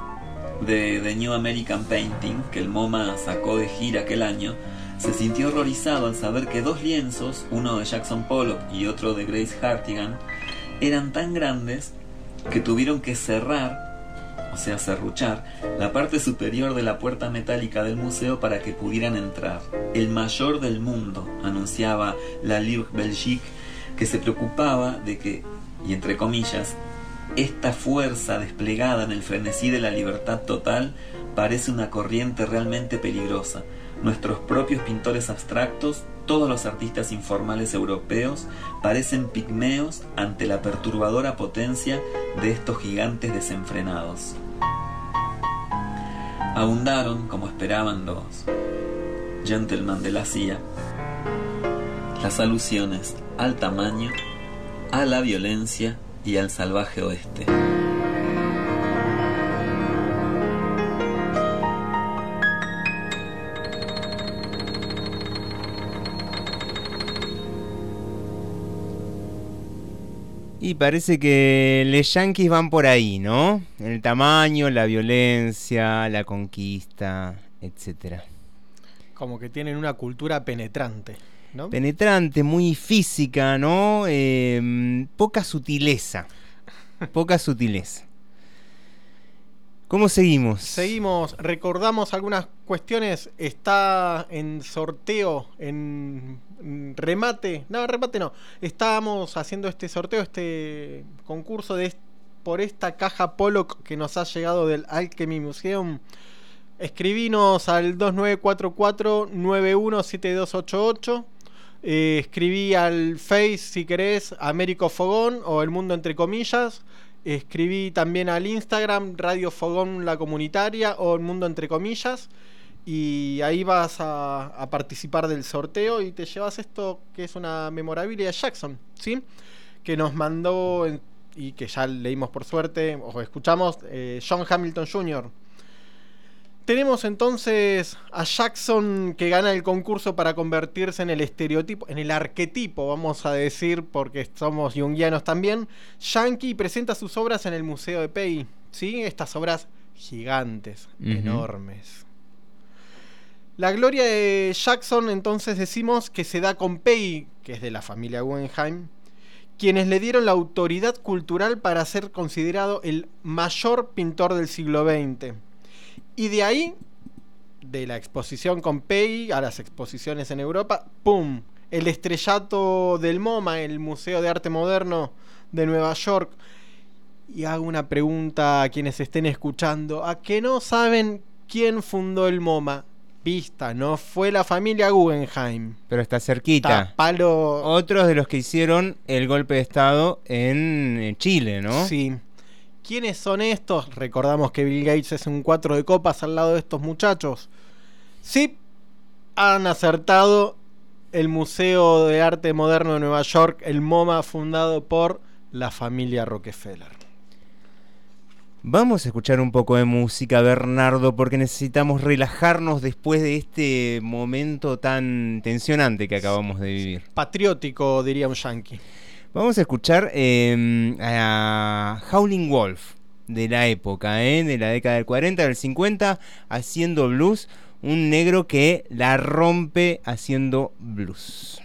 de The New American Painting, que el MoMA sacó de gira aquel año, se sintió horrorizado al saber que dos lienzos, uno de Jackson Pollock y otro de Grace Hartigan, eran tan grandes que tuvieron que cerrar o sea, serruchar, la parte superior de la puerta metálica del museo para que pudieran entrar. El mayor del mundo, anunciaba la Ligue Belgique, que se preocupaba de que, y entre comillas, esta fuerza desplegada en el frenesí de la libertad total parece una corriente realmente peligrosa. Nuestros propios pintores abstractos, todos los artistas informales europeos, parecen pigmeos ante la perturbadora potencia de estos gigantes desenfrenados. Abundaron, como esperaban los gentlemen de la CIA, las alusiones al tamaño, a la violencia y al salvaje oeste.
Y parece que los yanquis van por ahí, ¿no? El tamaño, la violencia, la conquista, etcétera.
Como que tienen una cultura penetrante, ¿no?
Penetrante, muy física, ¿no? Eh, poca sutileza. Poca sutileza. ¿Cómo seguimos?
Seguimos, recordamos algunas cuestiones. Está en sorteo, en en remate. No, remate no. Estábamos haciendo este sorteo, este concurso de, por esta caja Pollock que nos ha llegado del Alchemy Museum. Escribinos al 2944-917288. Eh, escribí al Face si querés, Américo Fogón o El Mundo entre comillas. Escribí también al Instagram, Radio Fogón La Comunitaria o El Mundo entre comillas. Y ahí vas a, a participar del sorteo y te llevas esto que es una memorabilia de Jackson, ¿sí? Que nos mandó en- y que ya leímos por suerte, o escuchamos, eh, John Hamilton Jr. Tenemos entonces a Jackson que gana el concurso para convertirse en el estereotipo, en el arquetipo, vamos a decir, porque somos junguianos también. Yankee presenta sus obras en el Museo de Pei, ¿sí? Estas obras gigantes, enormes. La gloria de Jackson, entonces decimos que se da con Pei, que es de la familia Guggenheim, quienes le dieron la autoridad cultural para ser considerado el mayor pintor del siglo XX. Y de ahí, de la exposición con Pei a las exposiciones en Europa, ¡pum! El estrellato del MoMA, el Museo de Arte Moderno de Nueva York. Y hago una pregunta a quienes estén escuchando. ¿A que no saben quién fundó el MoMA? Pista, no fue la familia Guggenheim.
Pero está cerquita.
Está palo.
Otros de los que hicieron el golpe de Estado en eh, Chile, ¿no?
Sí. ¿Quiénes son estos? Recordamos que Bill Gates es un cuatro de copas al lado de estos muchachos. Sí, han acertado el Museo de Arte Moderno de Nueva York, el MoMA, fundado por la familia Rockefeller.
Vamos a escuchar un poco de música, Bernardo, porque necesitamos relajarnos después de este momento tan tensionante que acabamos de vivir.
Patriótico, diría un yankee.
Vamos a escuchar eh, a Howling Wolf de la época, ¿eh? de la década del 40, del 50, haciendo blues. Un negro que la rompe haciendo blues.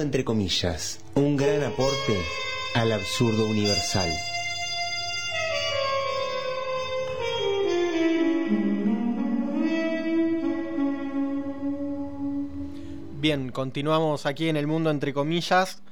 Entre comillas, un gran aporte al absurdo universal.
Bien, continuamos aquí en el mundo entre comillas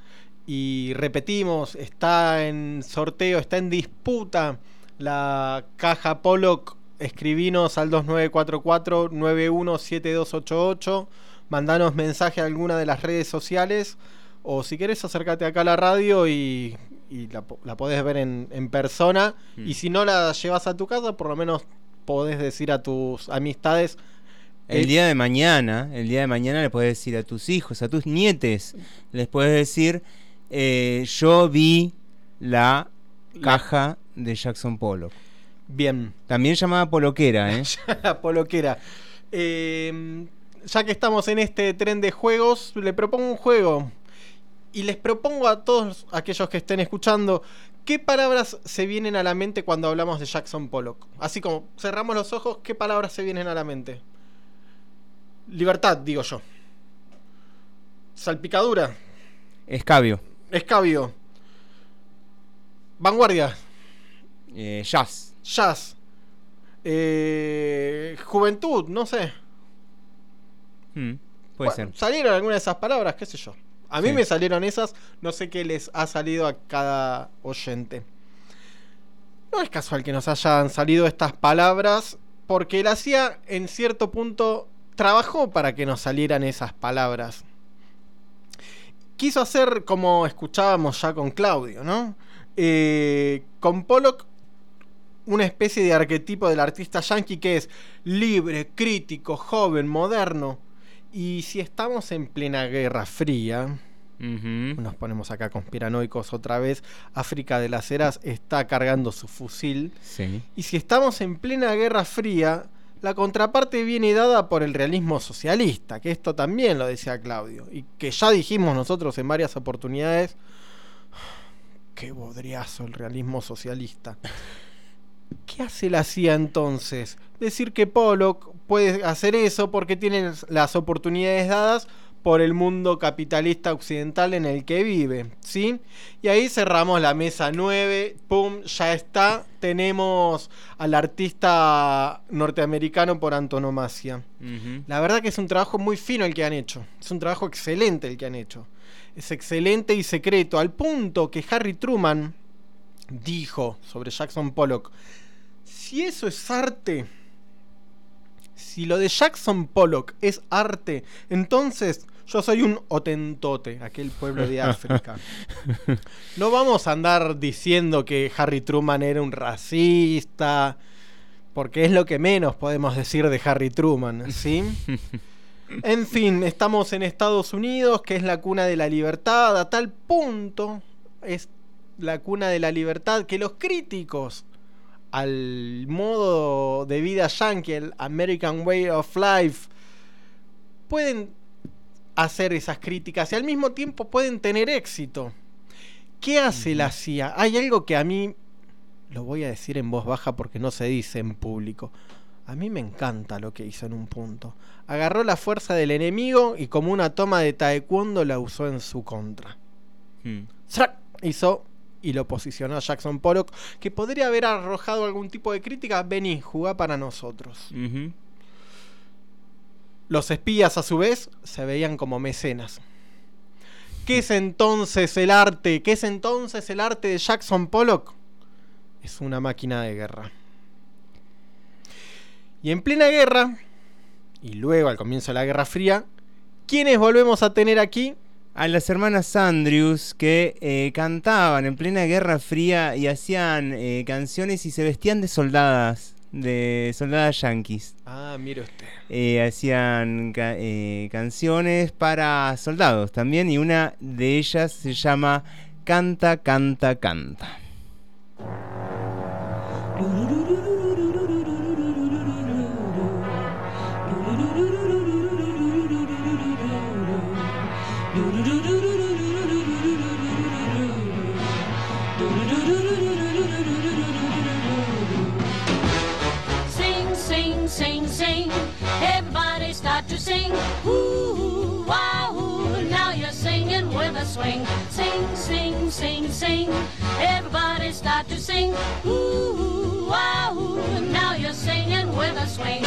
y repetimos, está en sorteo, está en disputa la caja Pollock. Escribinos al 2944-917288. Mandanos mensaje a alguna de las redes sociales. O si querés, acércate acá a la radio y, y la, la podés ver en, en persona.
Mm.
Y si no la llevas a tu casa, por lo menos podés decir a tus amistades.
El día de mañana, el día de mañana le puedes decir a tus hijos, a tus nietes, les puedes decir, eh, yo vi la caja de Jackson Pollock.
Bien.
También llamada Poloquera, ¿eh?
la poloquera. Eh, ya que estamos en este tren de juegos, le propongo un juego. Y les propongo a todos aquellos que estén escuchando, ¿qué palabras se vienen a la mente cuando hablamos de Jackson Pollock? Así como cerramos los ojos, ¿qué palabras se vienen a la mente? Libertad, digo yo. Salpicadura.
Escabio.
Escabio. Vanguardia.
Eh, jazz.
Jazz. Eh, juventud, no sé.
Mm, puede
Bueno,
ser.
Salieron algunas de esas palabras, qué sé yo. A mí
Sí.
me salieron esas, no sé qué les ha salido a cada oyente. No es casual que nos hayan salido estas palabras, porque la CIA en cierto punto trabajó para que nos salieran esas palabras. Quiso hacer como escuchábamos ya con Claudio, ¿no? Eh, con Pollock una especie de arquetipo del artista yankee que es libre, crítico, joven, moderno. Y si estamos en plena Guerra Fría, nos ponemos acá conspiranoicos otra vez, África de las Heras está cargando su fusil.
Sí.
Y si estamos en plena Guerra Fría, la contraparte viene dada por el realismo socialista, que esto también lo decía Claudio, y que ya dijimos nosotros en varias oportunidades, qué bodriazo el realismo socialista. ¿Qué hace la CIA entonces? Decir que Pollock puede hacer eso porque tiene las oportunidades dadas por el mundo capitalista occidental en el que vive, ¿sí? Y ahí cerramos la mesa 9, pum, ya está, tenemos al artista norteamericano por antonomasia. La verdad que es un trabajo muy fino el que han hecho, es un trabajo excelente el que han hecho. Es excelente y secreto, al punto que Harry Truman dijo sobre Jackson Pollock, si eso es arte, si lo de Jackson Pollock es arte, entonces yo soy un otentote, aquel pueblo de África. No vamos a andar diciendo que Harry Truman era un racista, porque es lo que menos podemos decir de Harry Truman, ¿sí? En fin, estamos en Estados Unidos, que es la cuna de la libertad, a tal punto es la cuna de la libertad que los críticos al modo de vida yankee, el American Way of Life, pueden hacer esas críticas y al mismo tiempo pueden tener éxito. ¿Qué hace la CIA? Hay algo que a mí, lo voy a decir en voz baja porque no se dice en público, a mí me encanta lo que hizo en un punto. Agarró la fuerza del enemigo y como una toma de taekwondo la usó en su contra.
Mm.
¡Zrac! Hizo y lo posicionó a Jackson Pollock, que podría haber arrojado algún tipo de crítica. Vení, jugá para nosotros. Los espías, a su vez, se veían como mecenas. ¿Qué es entonces el arte? ¿Qué es entonces el arte de Jackson Pollock? Es una máquina de guerra. Y en plena guerra, y luego al comienzo de la Guerra Fría, ¿quiénes volvemos a tener aquí?
A las hermanas Andrews que eh, cantaban en plena Guerra Fría y hacían eh, canciones y se vestían de soldadas. de soldadas yanquis.
Ah, mire usted.
Eh, hacían ca- canciones para soldados también y una de ellas se llama Canta, canta, canta.
Sing. Ooh, wow, ooh. Now you're singing with a swing. Sing, sing, sing, sing. Everybody start to sing. Ooh, wow, ooh. Now you're singing with a swing.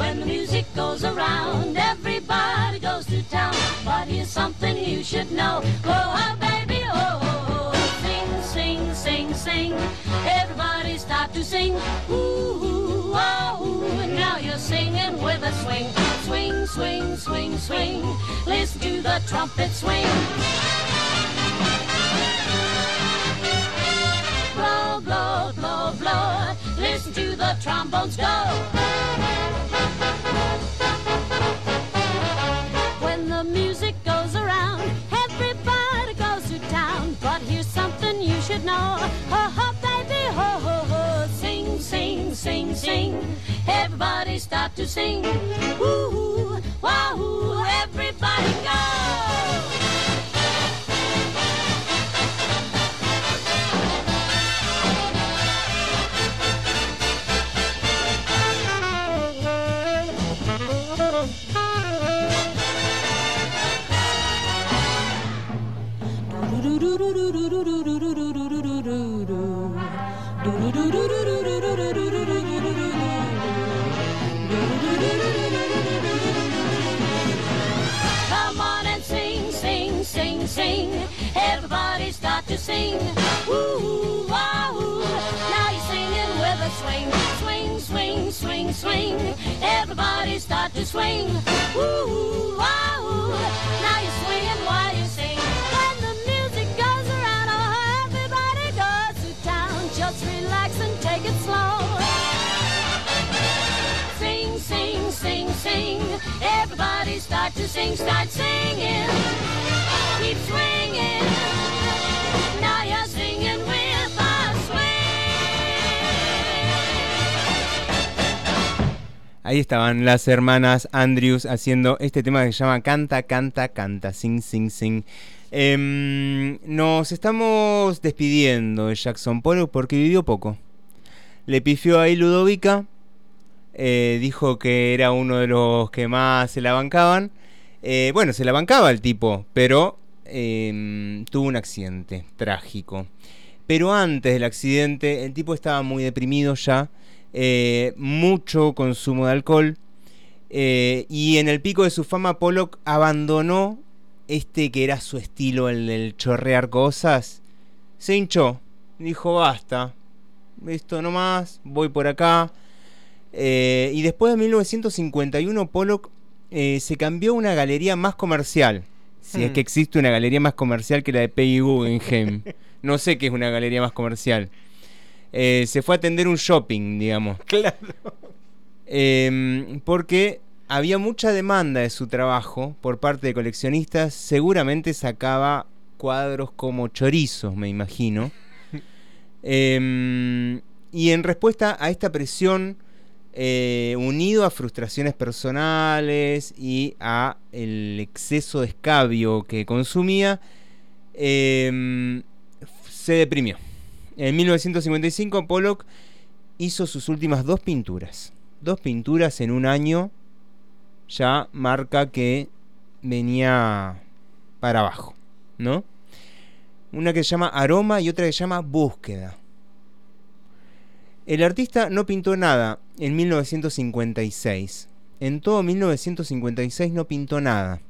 When the music goes around, everybody goes to town. But here's something you should know. On, baby, oh, oh, oh. Sing, sing, sing, sing. Everybody start to sing. Ooh, Now you're singing with a swing. Swing, swing, swing, swing. Listen to the trumpet swing. Blow, blow, blow, blow. Listen to the trombones go. To sing. Woo, wahoo, swing. Everybody start to swing. Woo, wahoo. Now you're swinging while you sing. When the music goes around, oh, everybody goes to town. Just relax and take it slow. Sing, sing, sing, sing. Everybody start to sing, start singing.
Ahí estaban las hermanas Andrews haciendo este tema que se llama Canta, canta, canta, sing, sing, sing. Em, nos estamos despidiendo de Jackson Pollock porque vivió poco. Le pifió ahí Ludovica, eh, dijo que era uno de los que más se la bancaban. Eh, bueno, se la bancaba el tipo, pero em, tuvo un accidente trágico. Pero antes del accidente, el tipo estaba muy deprimido ya, eh, mucho consumo de alcohol. eh, y en el pico de su fama, Pollock abandonó este que era su estilo, el del chorrear cosas. Se hinchó, dijo basta, esto no más, voy por acá. Eh, y después de 1951, Pollock se cambió a una galería más comercial. Si es
Hmm.
que existe una galería más comercial que la de Peggy Guggenheim. no sé qué es una galería más comercial. Eh, se fue a atender un shopping, digamos.
Claro.
Em, porque había mucha demanda de su trabajo por parte de coleccionistas. Seguramente sacaba cuadros como chorizos, me imagino. Em, y en respuesta a esta presión, eh, unido a frustraciones personales y a el exceso de escabio que consumía, em, se deprimió. En 1955 Pollock hizo sus últimas dos pinturas. Dos pinturas en un año ya marca que venía para abajo, ¿no? Una que se llama Aroma y otra que se llama Búsqueda. El artista no pintó nada en 1956. En todo 1956 no pintó nada.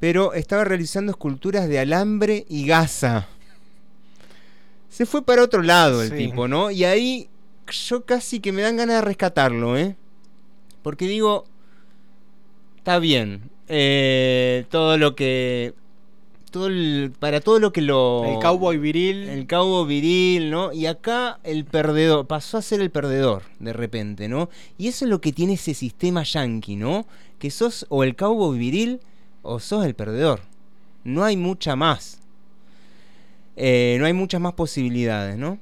Pero estaba realizando esculturas de alambre y gasa. Se fue para otro lado el
Sí.
tipo, ¿no? Y ahí yo casi que me dan ganas de rescatarlo, ¿eh? Porque digo, está bien. eh, todo lo que todo el- para todo lo que lo
El cowboy viril.
el cowboy viril, ¿no? Y acá el perdedor pasó a ser el perdedor de repente, ¿no? Y eso es lo que tiene ese sistema yankee, ¿no? Que sos o el cowboy viril o sos el perdedor. No hay mucha más. Eh, no hay muchas más posibilidades, ¿no?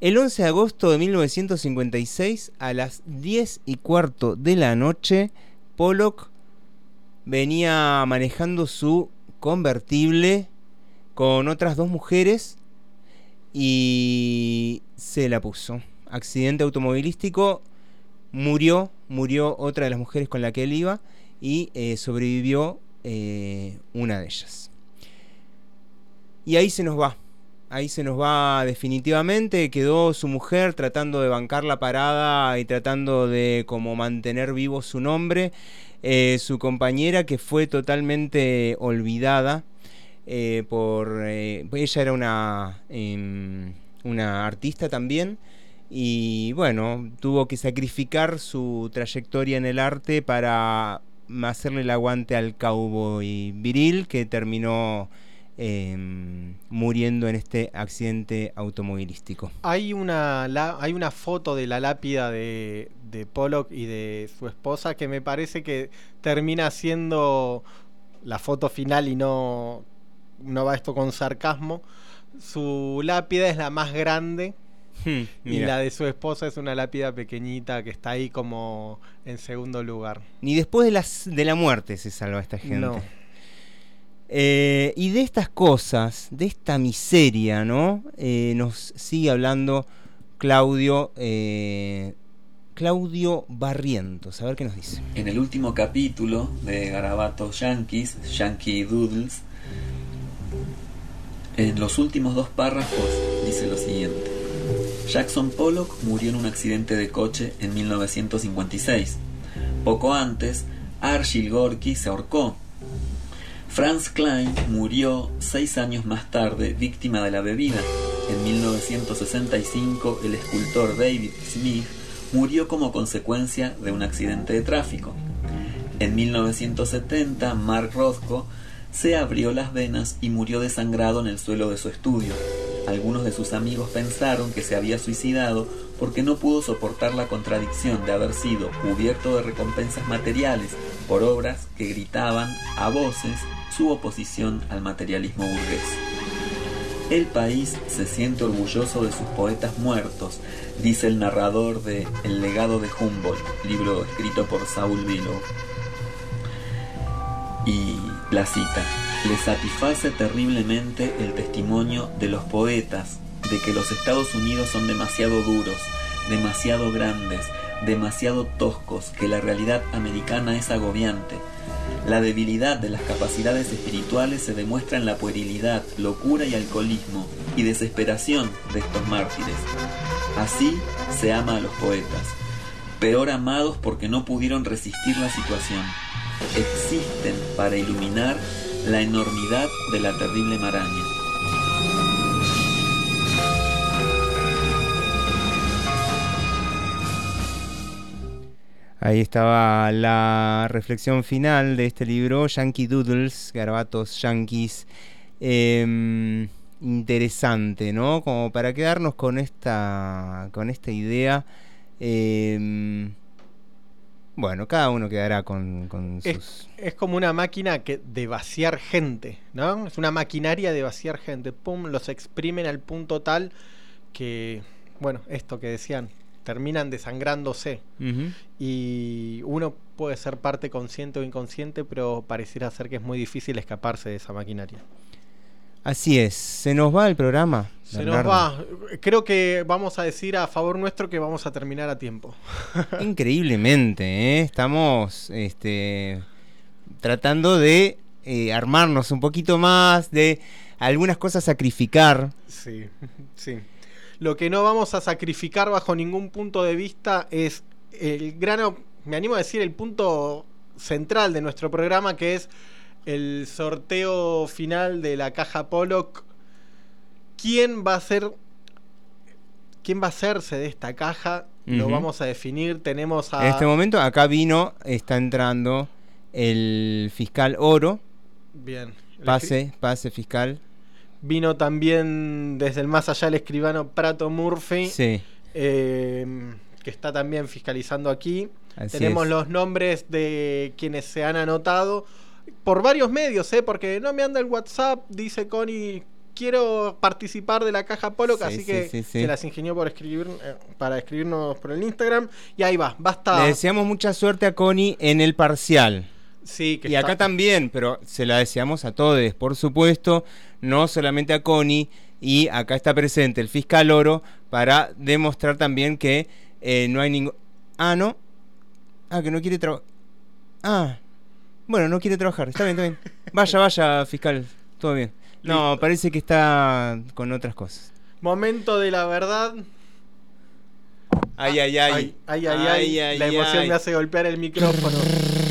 El 11 de agosto de 1956, a las 10 y cuarto de la noche, Pollock venía manejando su convertible con otras dos mujeres y se la puso. Accidente automovilístico, murió, murió otra de las mujeres con la que él iba y eh, sobrevivió eh, una de ellas. Y ahí se nos va. Ahí se nos va definitivamente. Quedó su mujer tratando de bancar la parada y tratando de como mantener vivo su nombre. Eh, su compañera que fue totalmente olvidada eh, por... eh, ella era una, em, una artista también. Y bueno, tuvo que sacrificar su trayectoria en el arte para hacerle el aguante al cowboy viril que terminó em, muriendo en este accidente automovilístico.
Hay una, la- hay una foto de la lápida de, de Pollock y de su esposa que me parece que termina siendo la foto final y no, no va esto con sarcasmo. Su lápida es la más grande y
Hmm, mira.
la de su esposa es una lápida pequeñita que está ahí como en segundo lugar.
Ni después de, las, de la muerte se salva esta gente.
No.
Eh, y de estas cosas, de esta miseria, ¿no? Eh, nos sigue hablando Claudio. eh, Claudio Barrientos. A ver qué nos dice.
En el último capítulo de Garabatos Yankees, Yankee Doodles, en los últimos dos párrafos dice lo siguiente. Jackson Pollock murió en un accidente de coche en 1956. Poco antes, Archie Gorky se ahorcó. Franz Klein murió seis años más tarde víctima de la bebida. En 1965, el escultor David Smith murió como consecuencia de un accidente de tráfico. En 1970, Mark Rothko se abrió las venas y murió desangrado en el suelo de su estudio. Algunos de sus amigos pensaron que se había suicidado porque no pudo soportar la contradicción de haber sido cubierto de recompensas materiales por obras que gritaban a voces su oposición al materialismo burgués. El país se siente orgulloso de sus poetas muertos, dice el narrador de El legado de Humboldt, libro escrito por Saul Bellow. Y la cita, le satisface terriblemente el testimonio de los poetas de que los Estados Unidos son demasiado duros, demasiado grandes, demasiado toscos, que la realidad americana es agobiante. La debilidad de las capacidades espirituales se demuestra en la puerilidad, locura y alcoholismo y desesperación de estos mártires. Así se ama a los poetas, peor amados porque no pudieron resistir la situación. Existen para iluminar la enormidad de la terrible maraña.
Ahí estaba la reflexión final de este libro, Yankee Doodles, Garabatos Yankees. Em, interesante, ¿no? Como para quedarnos con esta, con esta idea. Em, bueno, cada uno quedará con, con sus...
Es, es como una máquina que de vaciar gente, ¿no? Es una maquinaria de vaciar gente. Pum, los exprimen al punto tal que, bueno, esto que decían, terminan desangrándose. Y uno puede ser parte consciente o inconsciente, pero pareciera ser que es muy difícil escaparse de esa maquinaria.
Así es, se nos va el programa.
Se nos va. Creo que vamos a decir a favor nuestro que vamos a terminar a tiempo.
Increíblemente, ¿eh? estamos este, tratando de eh, armarnos un poquito más, de algunas cosas sacrificar.
Sí, sí. Lo que no vamos a sacrificar bajo ningún punto de vista es el grano, me animo a decir, el punto central de nuestro programa, que es el sorteo final de la caja Pollock. ¿Quién va a ser? ¿Quién va a hacerse de esta caja? Lo vamos a definir. Tenemos a.
En este momento acá vino, está entrando el fiscal Oro,
Bien.
Pase, pase fiscal.
Vino también desde el más allá el escribano Prato Murphy,
Sí.
eh, que está también fiscalizando aquí.
Así
Tenemos
es.
los nombres de quienes se han anotado por varios medios, ¿eh? porque no me anda el WhatsApp, dice Connie. Quiero participar de la caja
Sí,
así
sí,
que
sí, sí.
se las ingenió por escribir, eh, para escribirnos por el Instagram. Y ahí va, basta.
Le deseamos mucha suerte a Connie en el parcial.
Sí, que
y
está-
acá también, pero se la deseamos a todos, por supuesto, no solamente a Connie. Y acá está presente el fiscal Oro para demostrar también que eh, no hay ningún. Ah, no. Ah, que no quiere trabajar. Ah, bueno, no quiere trabajar. Está bien, está bien. Vaya, vaya, fiscal. Todo bien. No, parece que está con otras cosas.
Momento de la verdad.
Ay, ay, ay.
Ay, ay, ay,
Ay,
ay.
ay,
La emoción
ay.
me hace golpear el micrófono.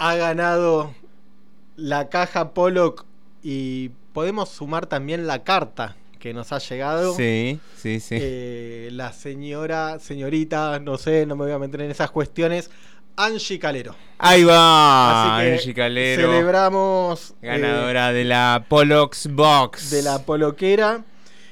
ha ganado la caja Pollock y podemos sumar también la carta que nos ha llegado.
Sí, sí, sí.
Eh, la señora, señorita, no sé, no me voy a meter en esas cuestiones. Angie Calero.
Ahí va,
Así que
Angie Calero.
Celebramos. eh,
Ganadora de la Pollux Box.
de la poloquera.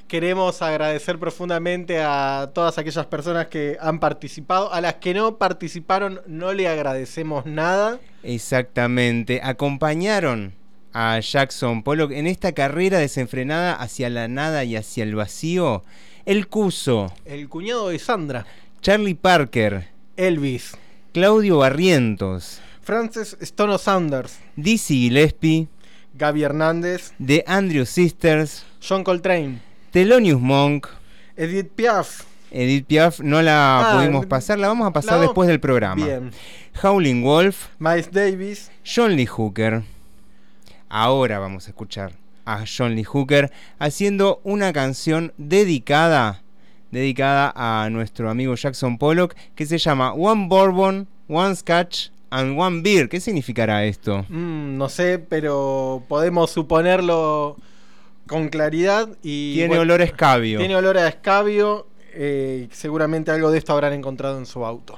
Queremos agradecer profundamente a todas aquellas personas que han participado. A las que no participaron no le agradecemos nada.
Exactamente. Acompañaron a Jackson Pollock en esta carrera desenfrenada hacia la nada y hacia el vacío. El Cuso,
El cuñado de Sandra,
Charlie Parker,
Elvis,
Claudio Barrientos,
Frances Stono Sanders,
Dizzy Gillespie,
Gaby Hernández,
The Andrew Sisters,
John Coltrane,
Thelonious Monk,
Edith Piaf.
Edith Piaf no la
Ah,
pudimos pasar, la vamos a pasar
vamos-
después del programa.
Bien.
Howling Wolf,
Miles Davis,
John Lee Hooker. Ahora vamos a escuchar a John Lee Hooker haciendo una canción dedicada dedicada a nuestro amigo Jackson Pollock que se llama One Bourbon, One Scotch and One Beer. ¿Qué significará esto?
Mm, no sé, pero podemos suponerlo con claridad. y
Tiene
bueno,
olor a escabio.
Tiene olor a escabio. Eh, seguramente algo de esto habrán encontrado en su auto.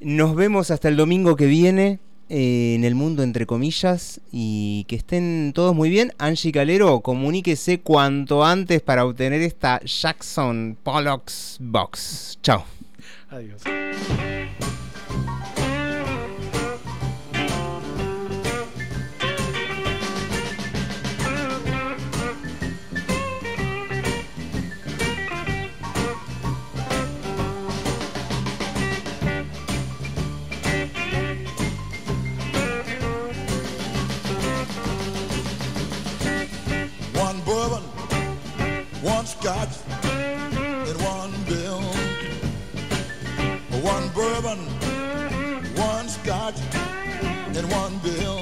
Nos vemos hasta el domingo que viene eh, en el mundo entre comillas y que estén todos muy bien. Angie Calero, comuníquese cuanto antes para obtener esta Jackson Pollux Box. Chao.
Adiós.
Scotch, and one bill.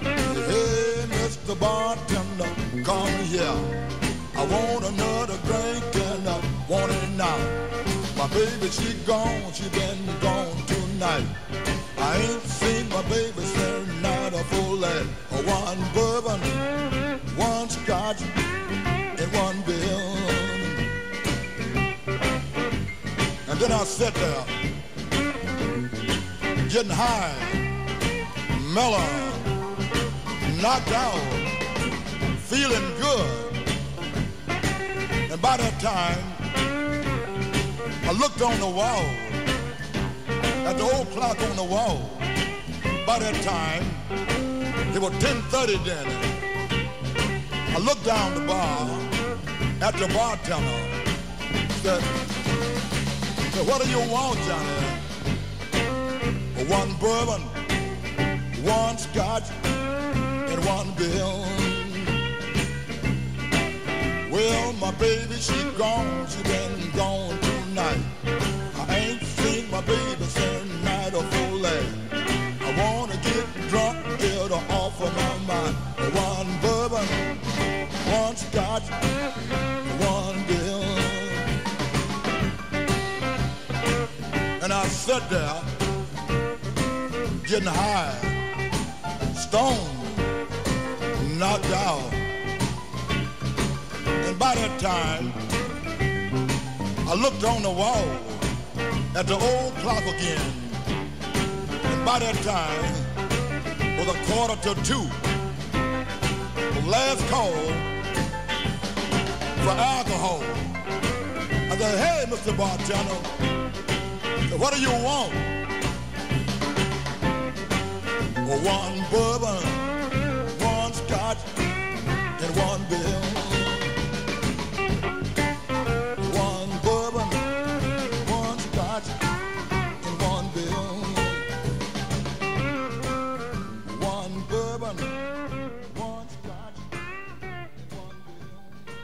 Hey, Mr. Bartender, come here. I want another drink and I want it now. My baby, she gone, she been gone tonight. I ain't seen my baby since night of full light. One bourbon, one scotch, and one bill. And then I sat there, getting high, mellow, knocked out, feeling good. And by that time, I looked on the wall, at the old clock on the wall. By that time, it was 10.30 then. I looked down the bar at the bartender. Said, said, what do you want, Johnny? One bourbon, one scotch, and one bill. Well, my baby, she gone, she been gone tonight. I ain't seen my baby since night of full. I wanna get drunk, get her off of my mind. One bourbon, one scotch, one bill. And I sat there, getting high, stoned, knocked out. And by that time, I looked on the wall at the old clock again. And by that time, it was a quarter to two. The last call for alcohol. I said, hey, Mr. Bartender, what do you want? One bourbon, one scotch, and one bill.